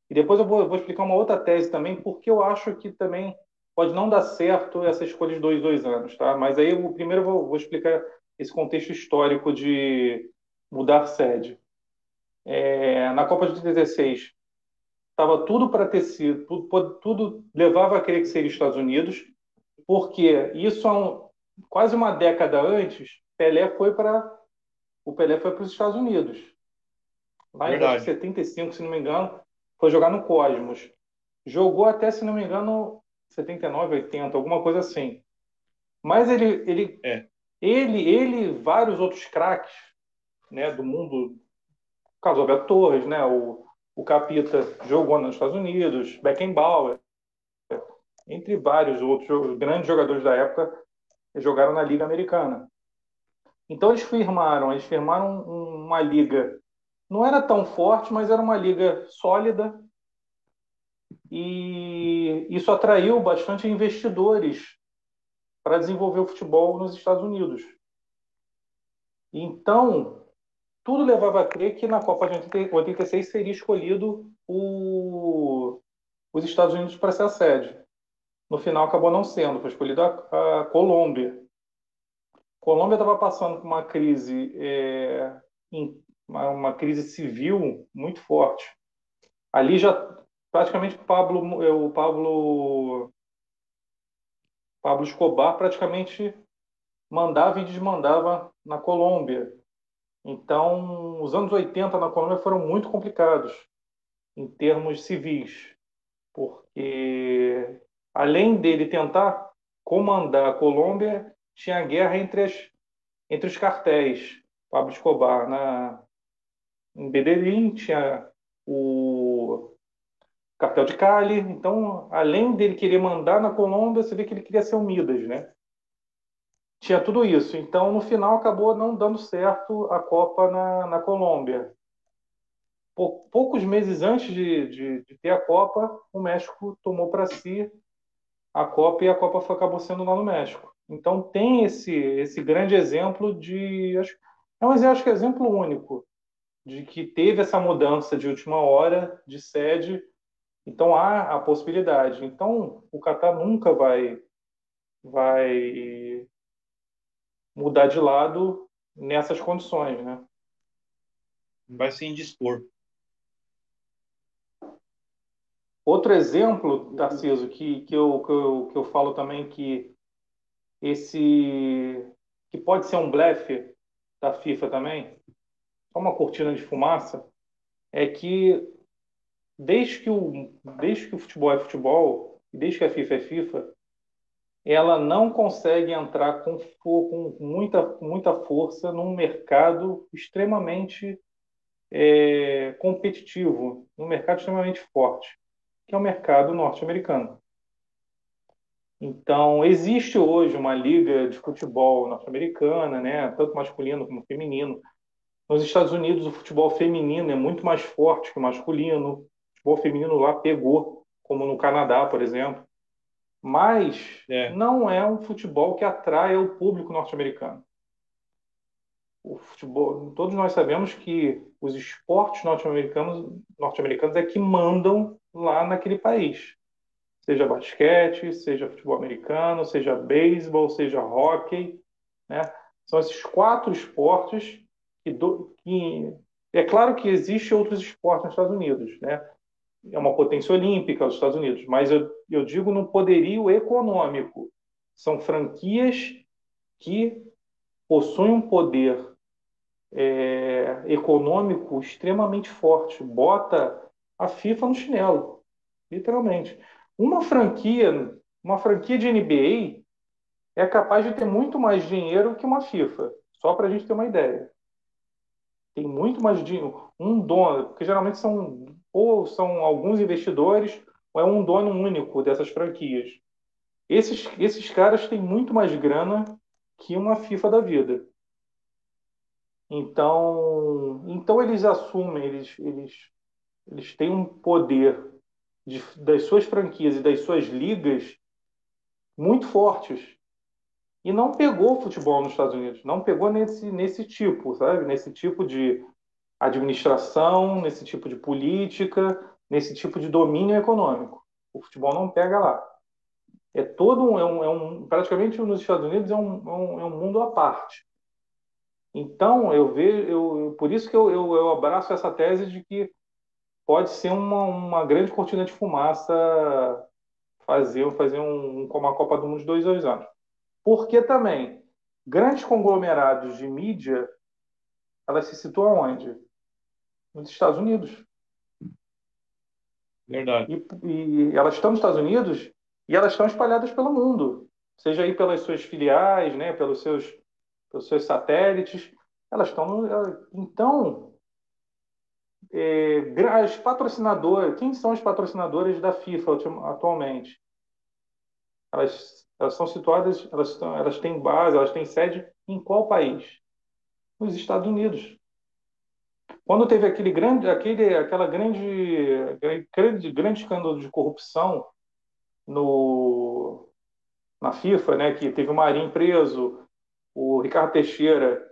e depois eu vou, eu vou, explicar uma outra tese também, porque eu acho que também pode não dar certo essa escolha de dois, dois anos, tá? Mas aí eu, primeiro vou, vou explicar esse contexto histórico de mudar sede. É, na Copa de 16 estava tudo para ter sido, tudo, tudo, levava a crer que seria Estados Unidos, porque isso há um, quase uma década antes, Pelé foi para o Pelé foi para os Estados Unidos. Lá em 75, se não me engano, foi jogar no Cosmos. Jogou até, se não me engano, 79, 80, alguma coisa assim. Mas ele, ele, é. Ele, ele, vários outros craques, né, do mundo, caso Alberto Torres, né, o, o Capita jogou nos Estados Unidos, Beckenbauer, entre vários outros grandes jogadores da época jogaram na Liga Americana. Então eles firmaram, eles firmaram uma liga. Não era tão forte, mas era uma liga sólida. E isso atraiu bastante investidores para desenvolver o futebol nos Estados Unidos. Então, tudo levava a crer que na Copa de 86 seria escolhido o, os Estados Unidos para ser a sede. No final acabou não sendo, foi escolhida a, Colômbia. Colômbia estava passando por uma crise é, uma, crise civil muito forte. Ali já praticamente Pablo, o Pablo Pablo Escobar praticamente mandava e desmandava na Colômbia. Então, os anos 80 na Colômbia foram muito complicados em termos civis, porque além dele tentar comandar a Colômbia, tinha guerra entre, as, entre os cartéis. Pablo Escobar na, em Medellín, tinha o cartel de Cali. Então, além dele querer mandar na Colômbia, você vê que ele queria ser o Midas, né? Tinha tudo isso. Então, no final, acabou não dando certo a Copa na, na Colômbia. poucos meses antes de, de, de ter a Copa, o México tomou para si a Copa e a Copa acabou sendo lá no México. Então tem esse, esse grande exemplo de. É um acho que é exemplo único de que teve essa mudança de última hora de sede. Então há a possibilidade. Então o Qatar nunca vai vai mudar de lado nessas condições, né? Vai se indispor. Outro exemplo, Tarciso, que, que, eu, que, eu, que eu falo também que esse que pode ser um blefe da FIFA também, só uma cortina de fumaça, é que desde que o, desde que o futebol é futebol, desde que a FIFA é FIFA, ela não consegue entrar com, com muita, muita força num mercado extremamente é, competitivo, num mercado extremamente forte, que é o mercado norte-americano. Então, existe hoje uma liga de futebol norte-americana, né, tanto masculino como feminino. Nos Estados Unidos, o futebol feminino é muito mais forte que o masculino. Futebol feminino lá pegou, como no Canadá, por exemplo mas é. não é um futebol que atrai o público norte-americano. O futebol, todos nós sabemos que os esportes norte-americanos norte-americanos é que mandam lá naquele país. Seja basquete, seja futebol americano, seja beisebol, seja hockey, né? São esses quatro esportes que, do, que é claro que existem outros esportes nos Estados Unidos, né? É uma potência olímpica os Estados Unidos, mas eu, eu digo no poderio econômico. São franquias que possuem um poder é, econômico extremamente forte. Bota a FIFA no chinelo, literalmente. Uma franquia, uma franquia de NBA é capaz de ter muito mais dinheiro que uma FIFA, só para a gente ter uma ideia. Tem muito mais dinheiro. Um dono, porque geralmente são ou são alguns investidores, ou é um dono único dessas franquias. Esses, esses caras têm muito mais grana que uma FIFA da vida. Então, então eles assumem, eles, eles, eles têm um poder de, das suas franquias e das suas ligas muito fortes. E não pegou futebol nos Estados Unidos, não pegou nesse, nesse tipo, sabe? Nesse tipo de administração, nesse tipo de política, nesse tipo de domínio econômico. O futebol não pega lá. É todo um, é um, é um praticamente nos Estados Unidos é um, é um, é um mundo à parte. Então eu vejo, eu, por isso que eu, eu, eu abraço essa tese de que pode ser uma, uma grande cortina de fumaça fazer fazer um como a Copa do Mundo de dois, dois anos. Porque também grandes conglomerados de mídia elas se situam onde? Nos Estados Unidos. Verdade. E, e, elas estão nos Estados Unidos e elas estão espalhadas pelo mundo, seja aí pelas suas filiais, né, pelos seus, pelos seus satélites. Elas estão. No, então, é, as patrocinadoras, quem são as patrocinadoras da FIFA atualmente? Elas, elas são situadas, elas, estão, elas têm base, elas têm sede em qual país? Nos Estados Unidos. Quando teve aquele grande, aquele, aquela grande, grande, grande escândalo de corrupção no, na FIFA, né, que teve o Marinho preso, o Ricardo Teixeira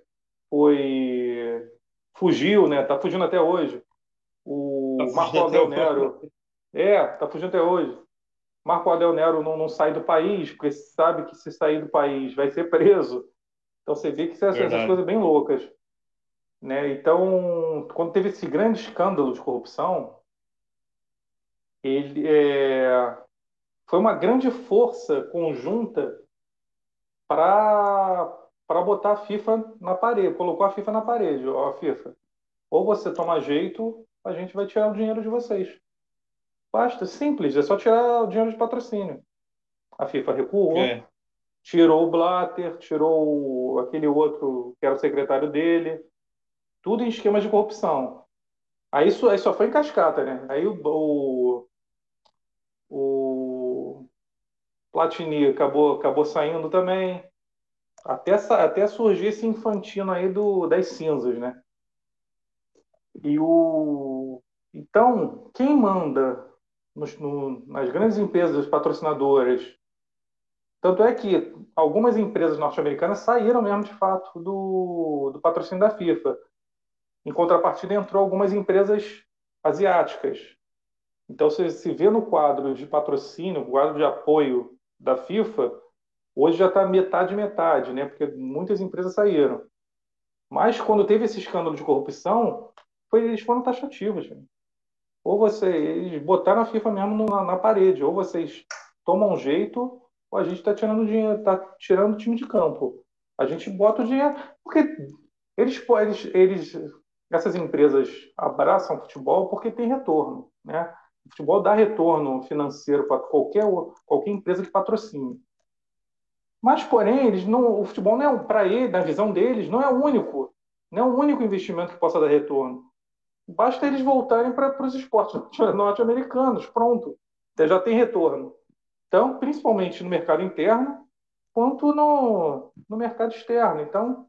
foi fugiu, né, tá fugindo até hoje. O tá Marco Aurélio Nero é, tá fugindo até hoje. Marco Aurélio Nero não, não sai do país, porque sabe que se sair do país vai ser preso. Então você vê que essas, essas coisas bem loucas. Né? Então, quando teve esse grande escândalo de corrupção, ele é, foi uma grande força conjunta para para botar a FIFA na parede, colocou a FIFA na parede, ó, a FIFA. Ou você toma jeito, a gente vai tirar o dinheiro de vocês. Basta, simples, é só tirar o dinheiro de patrocínio. A FIFA recuou, é. tirou o Blatter, tirou aquele outro que era o secretário dele, tudo em esquema de corrupção. Aí, isso, aí só foi em cascata, né? Aí o, o, o Platini acabou, acabou saindo também. Até, até surgir esse infantino aí do, das cinzas, né? E o, Então, quem manda nos, no, nas grandes empresas patrocinadoras, tanto é que algumas empresas norte-americanas saíram mesmo de fato do, do patrocínio da FIFA. Em contrapartida, entrou algumas empresas asiáticas. Então, se se vê no quadro de patrocínio, quadro de apoio da FIFA, hoje já está metade metade, né? Porque muitas empresas saíram. Mas quando teve esse escândalo de corrupção, foi, eles foram taxativos. Ou vocês eles botaram a FIFA mesmo na, na parede, ou vocês tomam um jeito, ou a gente está tirando dinheiro, tá tirando o time de campo. A gente bota o dinheiro, porque eles, eles, eles essas empresas abraçam o futebol porque tem retorno, né? O futebol dá retorno financeiro para qualquer qualquer empresa que patrocine. Mas, porém, eles não, o futebol não é para ele, na visão deles, não é o único, não é o único investimento que possa dar retorno. Basta eles voltarem para os esportes norte-americanos, pronto, já tem retorno. Então, principalmente no mercado interno, quanto no, no mercado externo. Então,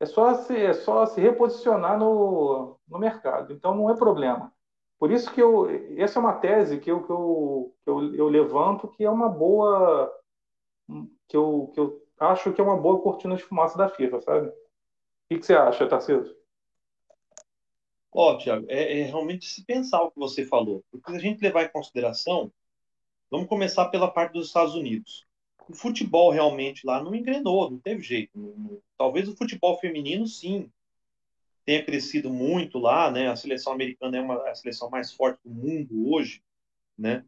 é só se, é só se reposicionar no, no mercado. Então, não é problema. Por isso que eu, essa é uma tese que eu, que eu, que eu, eu levanto, que é uma boa que eu, que eu acho que é uma boa cortina de fumaça da FIFA, sabe? O que, que você acha, Tarcísio? Ó, oh, Tiago, é, é, realmente se pensar o que você falou. Porque se a gente levar em consideração, vamos começar pela parte dos Estados Unidos. O futebol realmente lá não engrenou, não teve jeito. Talvez o futebol feminino, sim, tenha crescido muito lá, né? A seleção americana é uma, a seleção mais forte do mundo hoje, né?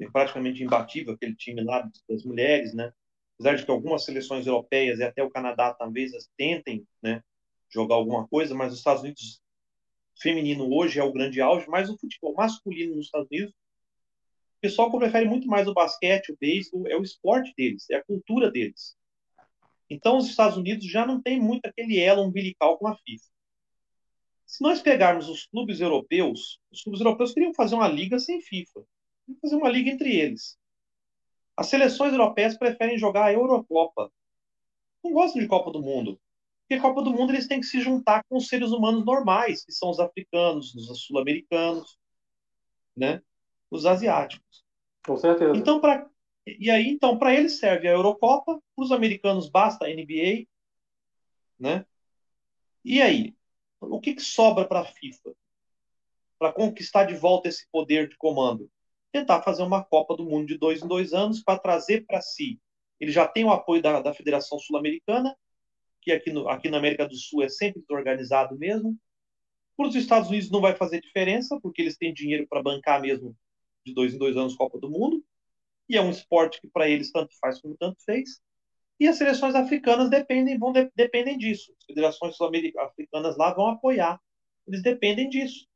É praticamente imbatível aquele time lá das mulheres, né? apesar de que algumas seleções europeias e até o Canadá talvez tentem né, jogar alguma coisa, mas os Estados Unidos feminino hoje é o grande auge, mas o futebol masculino nos Estados Unidos, o pessoal prefere muito mais o basquete, o beisebol, é o esporte deles, é a cultura deles. Então os Estados Unidos já não tem muito aquele elo umbilical com a FIFA. Se nós pegarmos os clubes europeus, os clubes europeus queriam fazer uma liga sem FIFA, fazer uma liga entre eles. As seleções europeias preferem jogar a Eurocopa. Não gostam de Copa do Mundo. Porque Copa do Mundo eles têm que se juntar com os seres humanos normais, que são os africanos, os sul-americanos, né? Os asiáticos. Com certeza. Então, pra... E aí, então, para eles serve a Eurocopa, para os americanos basta a NBA, né? E aí, o que, que sobra para a FIFA? Para conquistar de volta esse poder de comando? tentar fazer uma Copa do Mundo de dois em dois anos para trazer para si. Ele já tem o apoio da, da Federação Sul-Americana, que aqui, no, aqui na América do Sul é sempre desorganizado mesmo. Para os Estados Unidos não vai fazer diferença, porque eles têm dinheiro para bancar mesmo de dois em dois anos Copa do Mundo. E é um esporte que para eles tanto faz como tanto fez. E as seleções africanas dependem, vão de, dependem disso. As federações sul-americanas lá vão apoiar. Eles dependem disso.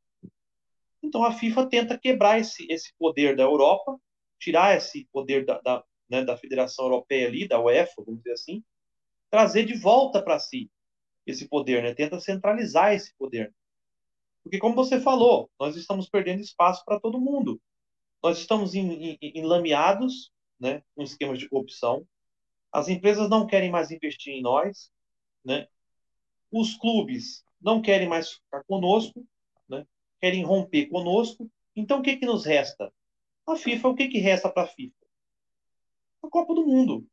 Então a FIFA tenta quebrar esse, esse poder da Europa, tirar esse poder da, da, né, da Federação Europeia ali, da UEFA, vamos dizer assim, trazer de volta para si esse poder, né? Tenta centralizar esse poder. Porque, como você falou, nós estamos perdendo espaço para todo mundo. Nós estamos enlameados né, com esquemas de corrupção. As empresas não querem mais investir em nós. Né? Os clubes não querem mais ficar conosco querem romper conosco. Então, o que, que nos resta? A FIFA, o que, que resta para a FIFA? A Copa do Mundo.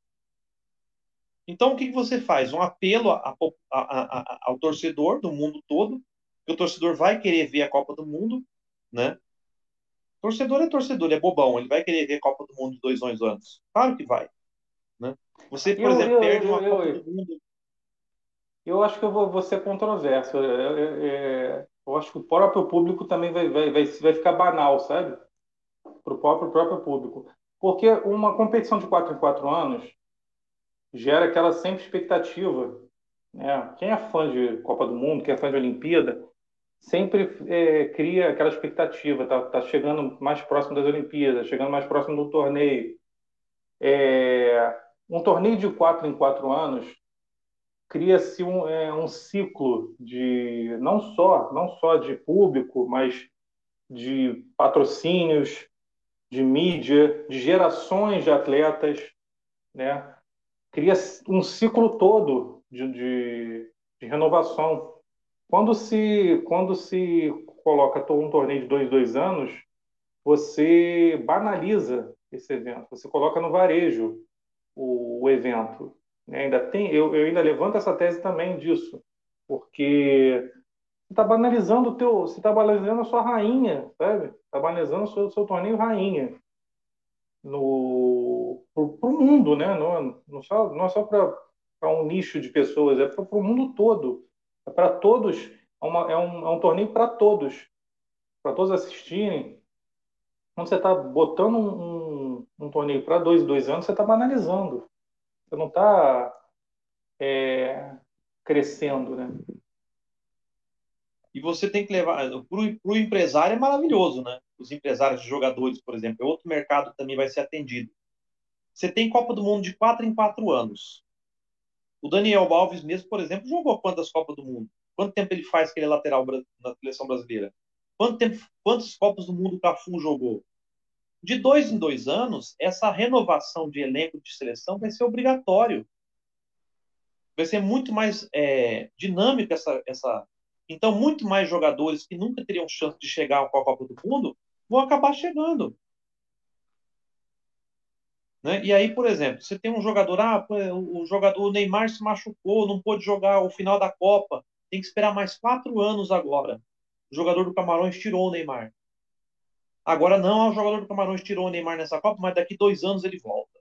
Então, o que, que você faz? Um apelo a, a, a, ao torcedor do mundo todo, que o torcedor vai querer ver a Copa do Mundo, né? Torcedor é torcedor, é bobão, ele vai querer ver Copa do Mundo de dois, dois anos. Claro que vai. Né? Você, por eu, exemplo, eu, perde eu, uma Copa do Mundo. Eu acho que eu vou, vou ser controverso. É, eu acho que o próprio público também vai, vai, vai, vai ficar banal, sabe? Para o próprio, próprio público. Porque uma competição de 4 em 4 anos gera aquela sempre expectativa. Né? Quem é fã de Copa do Mundo, quem é fã de Olimpíada, sempre é, cria aquela expectativa. Tá, tá chegando mais próximo das Olimpíadas, chegando mais próximo do torneio. É, um torneio de 4 em 4 anos cria-se um, é, um ciclo de não só não só de público, mas de patrocínios, de mídia, de gerações de atletas, né? Cria um ciclo todo de, de, de renovação. Quando se quando se coloca um torneio de dois, dois anos, você banaliza esse evento, você coloca no varejo o, o evento. Né? Ainda tem, eu, eu ainda levanto essa tese também disso, porque você está banalizando o teu, você está banalizando a sua rainha, sabe? Está banalizando o seu, seu torneio rainha no para o mundo, né? Não, não, só, não é só para um nicho de pessoas, é para o mundo todo, é para todos, é, uma, é, um, é um torneio para todos, para todos assistirem. Quando você está botando um, um, um torneio para dois, dois anos, você está banalizando. Você não está é, crescendo, né? E você tem que levar. Para o empresário é maravilhoso, né? Os empresários de jogadores, por exemplo, é outro mercado também vai ser atendido. Você tem Copa do Mundo de quatro em quatro anos. O Daniel Alves mesmo, por exemplo, jogou quantas Copas do Mundo? Quanto tempo ele faz que ele é lateral na seleção brasileira? Quanto tempo, quantas Copas do Mundo o Cafu jogou? De dois em dois anos, essa renovação de elenco de seleção vai ser obrigatório. Vai ser muito mais é, dinâmica essa, essa. Então, muito mais jogadores que nunca teriam chance de chegar à Copa do Mundo vão acabar chegando. Né? E aí, por exemplo, você tem um jogador, ah, o jogador Neymar se machucou, não pôde jogar o final da Copa, tem que esperar mais quatro anos agora. O jogador do Camarões tirou o Neymar. Agora não, o jogador do Camarões tirou o Neymar nessa Copa, mas daqui dois anos ele volta.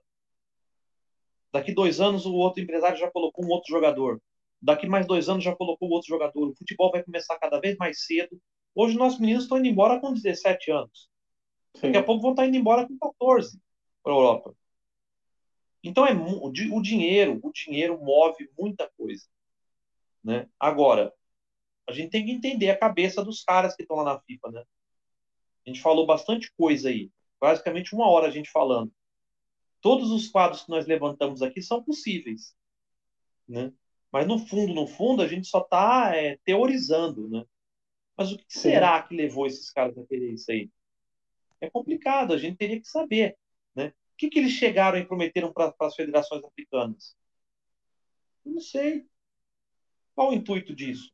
Daqui dois anos o outro empresário já colocou um outro jogador. Daqui mais dois anos já colocou outro jogador. O futebol vai começar cada vez mais cedo. Hoje nossos meninos estão indo embora com 17 anos. Sim. Daqui a pouco vão estar indo embora com 14 para a Europa. Então é o dinheiro, o dinheiro move muita coisa, né? Agora, a gente tem que entender a cabeça dos caras que estão lá na FIFA, né? A gente falou bastante coisa aí, basicamente uma hora a gente falando. Todos os quadros que nós levantamos aqui são possíveis, né? Mas no fundo, no fundo, a gente só está é, teorizando, né? Mas o que Sim. será que levou esses caras a querer isso aí? É complicado, a gente teria que saber? Que, que eles chegaram e prometeram para as federações africanas? Eu não sei. Qual o intuito disso?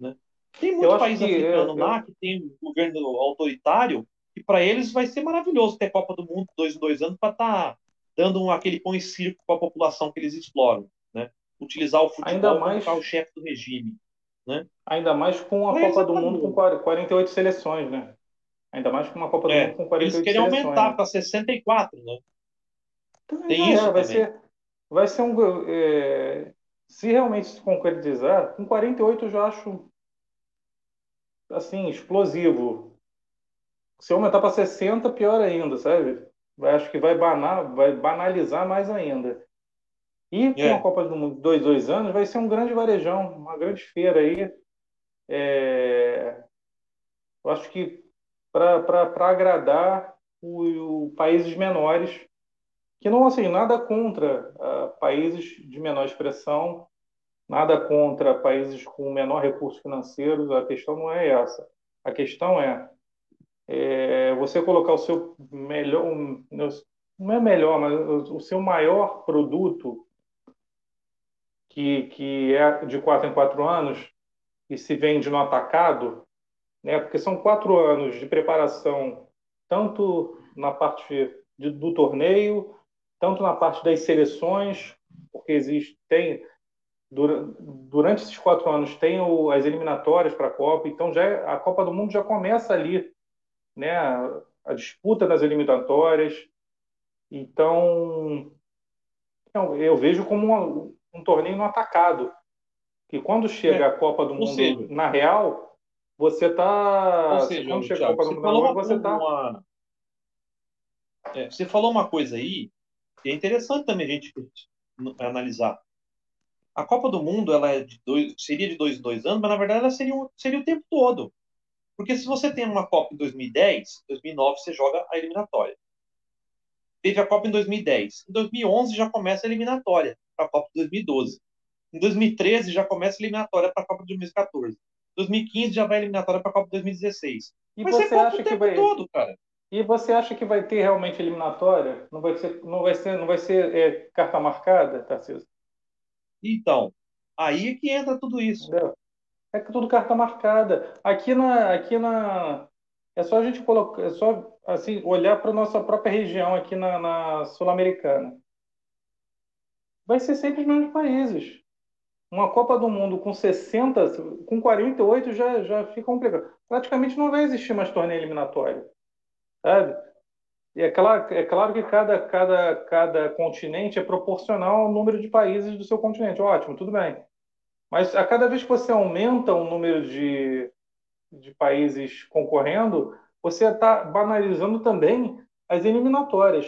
Né? Tem muito país africano lá que tem um governo autoritário e para eles vai ser maravilhoso ter Copa do Mundo dois em dois anos para estar tá dando um, aquele pão e circo para a população que eles exploram. Né? Utilizar o futebol Ainda mais... para o chefe do regime. Né? Ainda mais com a Copa é do Mundo com 48 seleções, né? Ainda mais com uma Copa do é, Mundo com 48 Eles querem aumentar né? para 64, né? Também Tem isso é, vai também. ser vai ser um é, se realmente se concretizar, com 48 eu já acho assim, explosivo. Se aumentar para 60, pior ainda, sabe? Acho que vai, banar, vai banalizar mais ainda. E com é. a Copa do Mundo dois, dois anos, vai ser um grande varejão, uma grande feira aí. É... Eu acho que para agradar o, o, países menores, que não assim nada contra uh, países de menor expressão, nada contra países com menor recurso financeiro. A questão não é essa. A questão é, é você colocar o seu melhor, não é melhor, mas o seu maior produto que, que é de quatro em quatro anos e se vende no atacado né? Porque são quatro anos de preparação, tanto na parte de, do torneio, tanto na parte das seleções, porque existe tem durante esses quatro anos tem o, as eliminatórias para a Copa, então já é, a Copa do Mundo já começa ali, né? A disputa das eliminatórias. Então, eu vejo como um, um torneio no atacado. Que quando chega é, a Copa do Mundo seja, na real, você está. Seja, quando chega Thiago, você falou você está. Uma... É, você falou uma coisa aí que é interessante também a gente analisar. A Copa do Mundo ela é de dois, seria de dois em dois anos, mas na verdade ela seria, um, seria o tempo todo. Porque se você tem uma Copa em 2010, 2009 você joga a eliminatória. Teve a Copa em 2010. Em 2011 já começa a eliminatória para a Copa de 2012. Em 2013 já começa a eliminatória para a Copa de 2014. 2015 já vai eliminatória para a Copa 2016. E você acha que vai todo, cara. E você acha que vai ter realmente eliminatória? Não vai ser, não vai ser, não vai ser é, carta marcada, Tarcísio? Então, aí é que entra tudo isso. Entendeu? é tudo carta marcada. Aqui na, aqui na, é só a gente colocar, é só assim olhar para nossa própria região aqui na, na sul-americana. Vai ser sempre os mesmos países. Uma Copa do Mundo com 60, com 48 já, já fica complicado. Praticamente não vai existir mais torneio eliminatório. Sabe? E é claro, é claro que cada, cada, cada continente é proporcional ao número de países do seu continente. Ótimo, tudo bem. Mas a cada vez que você aumenta o número de, de países concorrendo, você está banalizando também as eliminatórias.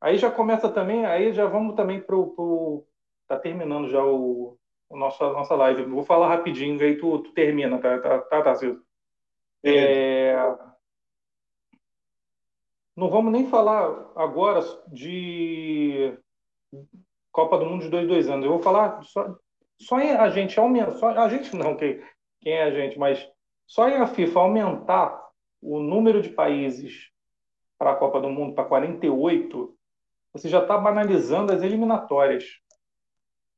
Aí já começa também, aí já vamos também para o. Está terminando já o, o nosso, a nossa live. Vou falar rapidinho, aí tu, tu termina, tá, tá, tá, tá É, não vamos nem falar agora de Copa do Mundo de dois, dois anos. Eu vou falar só, só em a gente aumentar, só, a gente não, quem, quem é a gente, mas só em a FIFA aumentar o número de países para a Copa do Mundo para 48, você já está banalizando as eliminatórias.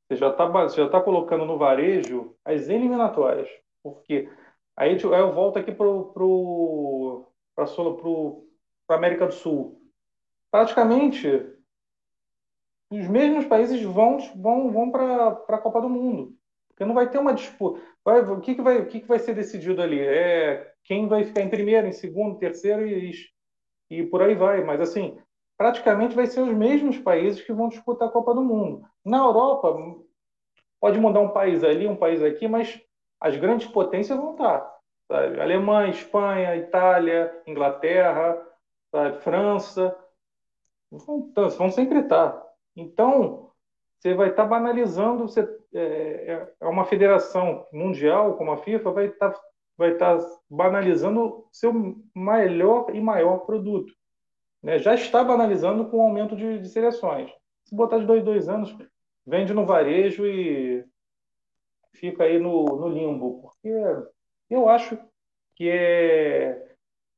Você já está já tá colocando no varejo as eliminatórias. Porque aí eu volto aqui para pro, pro, pro, para a América do Sul. Praticamente, os mesmos países vão, vão, vão para a Copa do Mundo. Porque não vai ter uma disputa. Vai, o que, que, vai, o que, que vai ser decidido ali? É quem vai ficar em primeiro, em segundo, terceiro e, e por aí vai. Mas, assim, praticamente vai ser os mesmos países que vão disputar a Copa do Mundo. Na Europa, pode mudar um país ali, um país aqui, mas as grandes potências vão estar. Sabe? Alemanha, Espanha, Itália, Inglaterra, sabe? França, vão, vão sempre estar. Então, você vai estar banalizando, você, é, é, é uma federação mundial como a FIFA vai estar vai estar banalizando seu melhor e maior produto. Né? Já está banalizando com o aumento de, de seleções. Se botar de dois, dois anos, vende no varejo e fica aí no, no limbo. Porque eu acho que é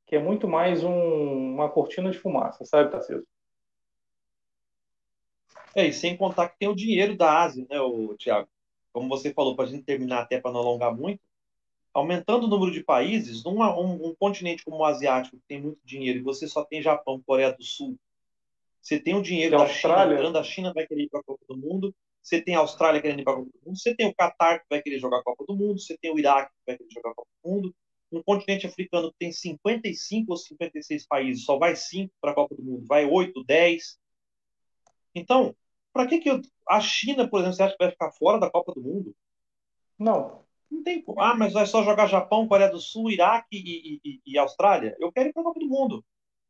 que é muito mais um, uma cortina de fumaça, sabe, Tarcísio? É, e sem contar que tem o dinheiro da Ásia, né, o? Como você falou, para a gente terminar até para não alongar muito, aumentando o número de países, num um, um, continente como o asiático, que tem muito dinheiro, e você só tem Japão, Coreia do Sul, você tem o dinheiro da Austrália. China entrando, a China vai querer ir para a Copa do Mundo, você tem a Austrália querendo ir para a Copa do Mundo, você tem o Catar que vai querer jogar a Copa do Mundo, você tem o Iraque que vai querer jogar a Copa do Mundo, um continente africano que tem 55 ou 56 países, só vai 5 para a Copa do Mundo, vai 8, 10. Então, para que, que eu... a China, por exemplo, você acha que vai ficar fora da Copa do Mundo? Não. Não tem Ah, mas vai só jogar Japão, Coreia do Sul, Iraque e, e, e Austrália? Eu quero ir para Copa do Mundo.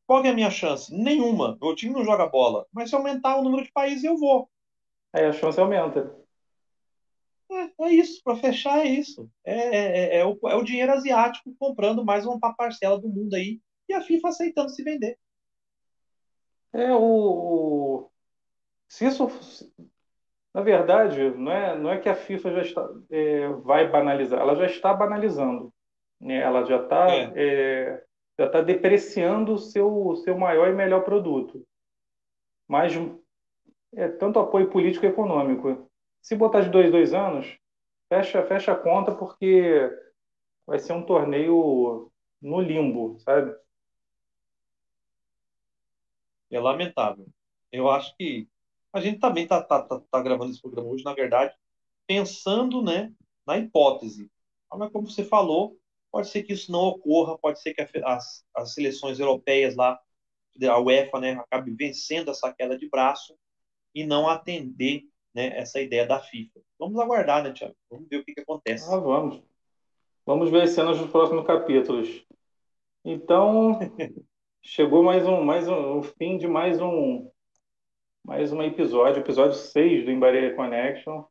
Qual é a minha chance? Nenhuma. Meu time não joga bola. Mas se aumentar o número de países, eu vou. Aí a chance aumenta. É, é isso, para fechar é isso. É, é, é, é, o, é o dinheiro asiático comprando mais uma parcela do mundo aí e a FIFA aceitando se vender. É o. Se isso. Na verdade, não é, não é que a FIFA já está, é, vai banalizar, ela já está banalizando. Né? Ela já está é. é. já está depreciando o seu, seu maior e melhor produto. Mas é tanto apoio político e econômico. Se botar de dois, dois anos, fecha, fecha a conta porque vai ser um torneio no limbo, sabe? É lamentável. Eu acho que a gente também está tá, tá, tá gravando esse programa hoje, na verdade, pensando né, na hipótese. Mas como você falou, pode ser que isso não ocorra, pode ser que as, as seleções europeias lá, a UEFA, né, acabe vencendo essa queda de braço e não atender né, essa ideia da FIFA. Vamos aguardar, né, Tiago? Vamos ver o que, que acontece. Ah, vamos. Vamos ver cenas dos próximos capítulos. Então, chegou mais um, mais um, o fim de mais um, mais um episódio, episódio 6 do Embarelha Connection.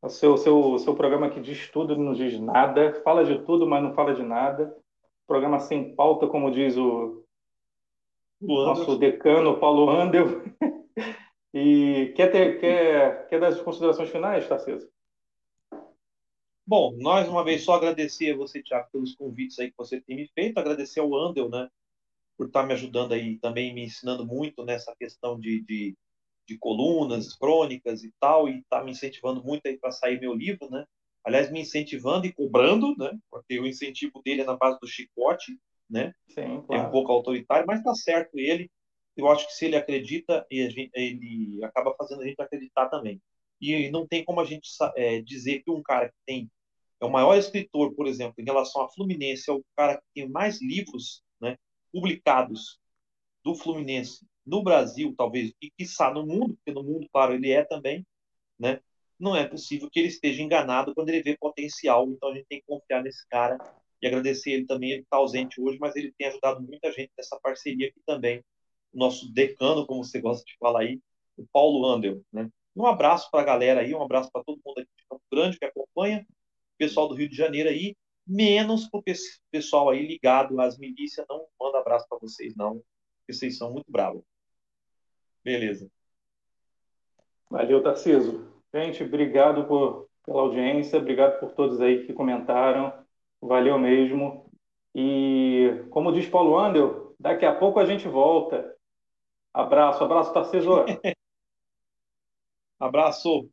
O seu, seu, seu programa que diz tudo, não diz nada, fala de tudo, mas não fala de nada. Programa sem pauta, como diz o, o nosso decano Paulo Andel. E quer, ter, quer, quer dar as considerações finais, Tarcísio? Bom, nós uma vez só agradecer a você, Tiago, pelos convites aí que você tem me feito, agradecer ao Andel, né, por estar me ajudando aí, também me ensinando muito nessa questão de, de, de colunas, crônicas e tal, e está me incentivando muito aí para sair meu livro, né, aliás, me incentivando e cobrando, né? Porque o incentivo dele é na base do chicote, né? Sim, claro. É um pouco autoritário, mas tá certo ele. Eu acho que se ele acredita, ele acaba fazendo a gente acreditar também. E não tem como a gente é, dizer que um cara que tem é o maior escritor, por exemplo, em relação à Fluminense, é o cara que tem mais livros né, publicados do Fluminense no Brasil, talvez, e quiçá no mundo, porque no mundo, claro, ele é também, né? Não é possível que ele esteja enganado quando ele vê potencial, então a gente tem que confiar nesse cara e agradecer ele também, ele está ausente hoje, mas ele tem ajudado muita gente nessa parceria aqui também, o nosso decano, como você gosta de falar aí, o Paulo Andel, né? Um abraço para a galera aí, um abraço para todo mundo aqui de Campo Grande que acompanha, pessoal do Rio de Janeiro aí, menos para o pessoal aí ligado às milícias, não manda abraço para vocês não, porque vocês são muito bravos. Beleza. Valeu, Tarciso. Gente, obrigado por, pela audiência, obrigado por todos aí que comentaram, valeu mesmo. E, como diz Paulo Andel, daqui a pouco a gente volta. Abraço, abraço, Tarciso. abraço.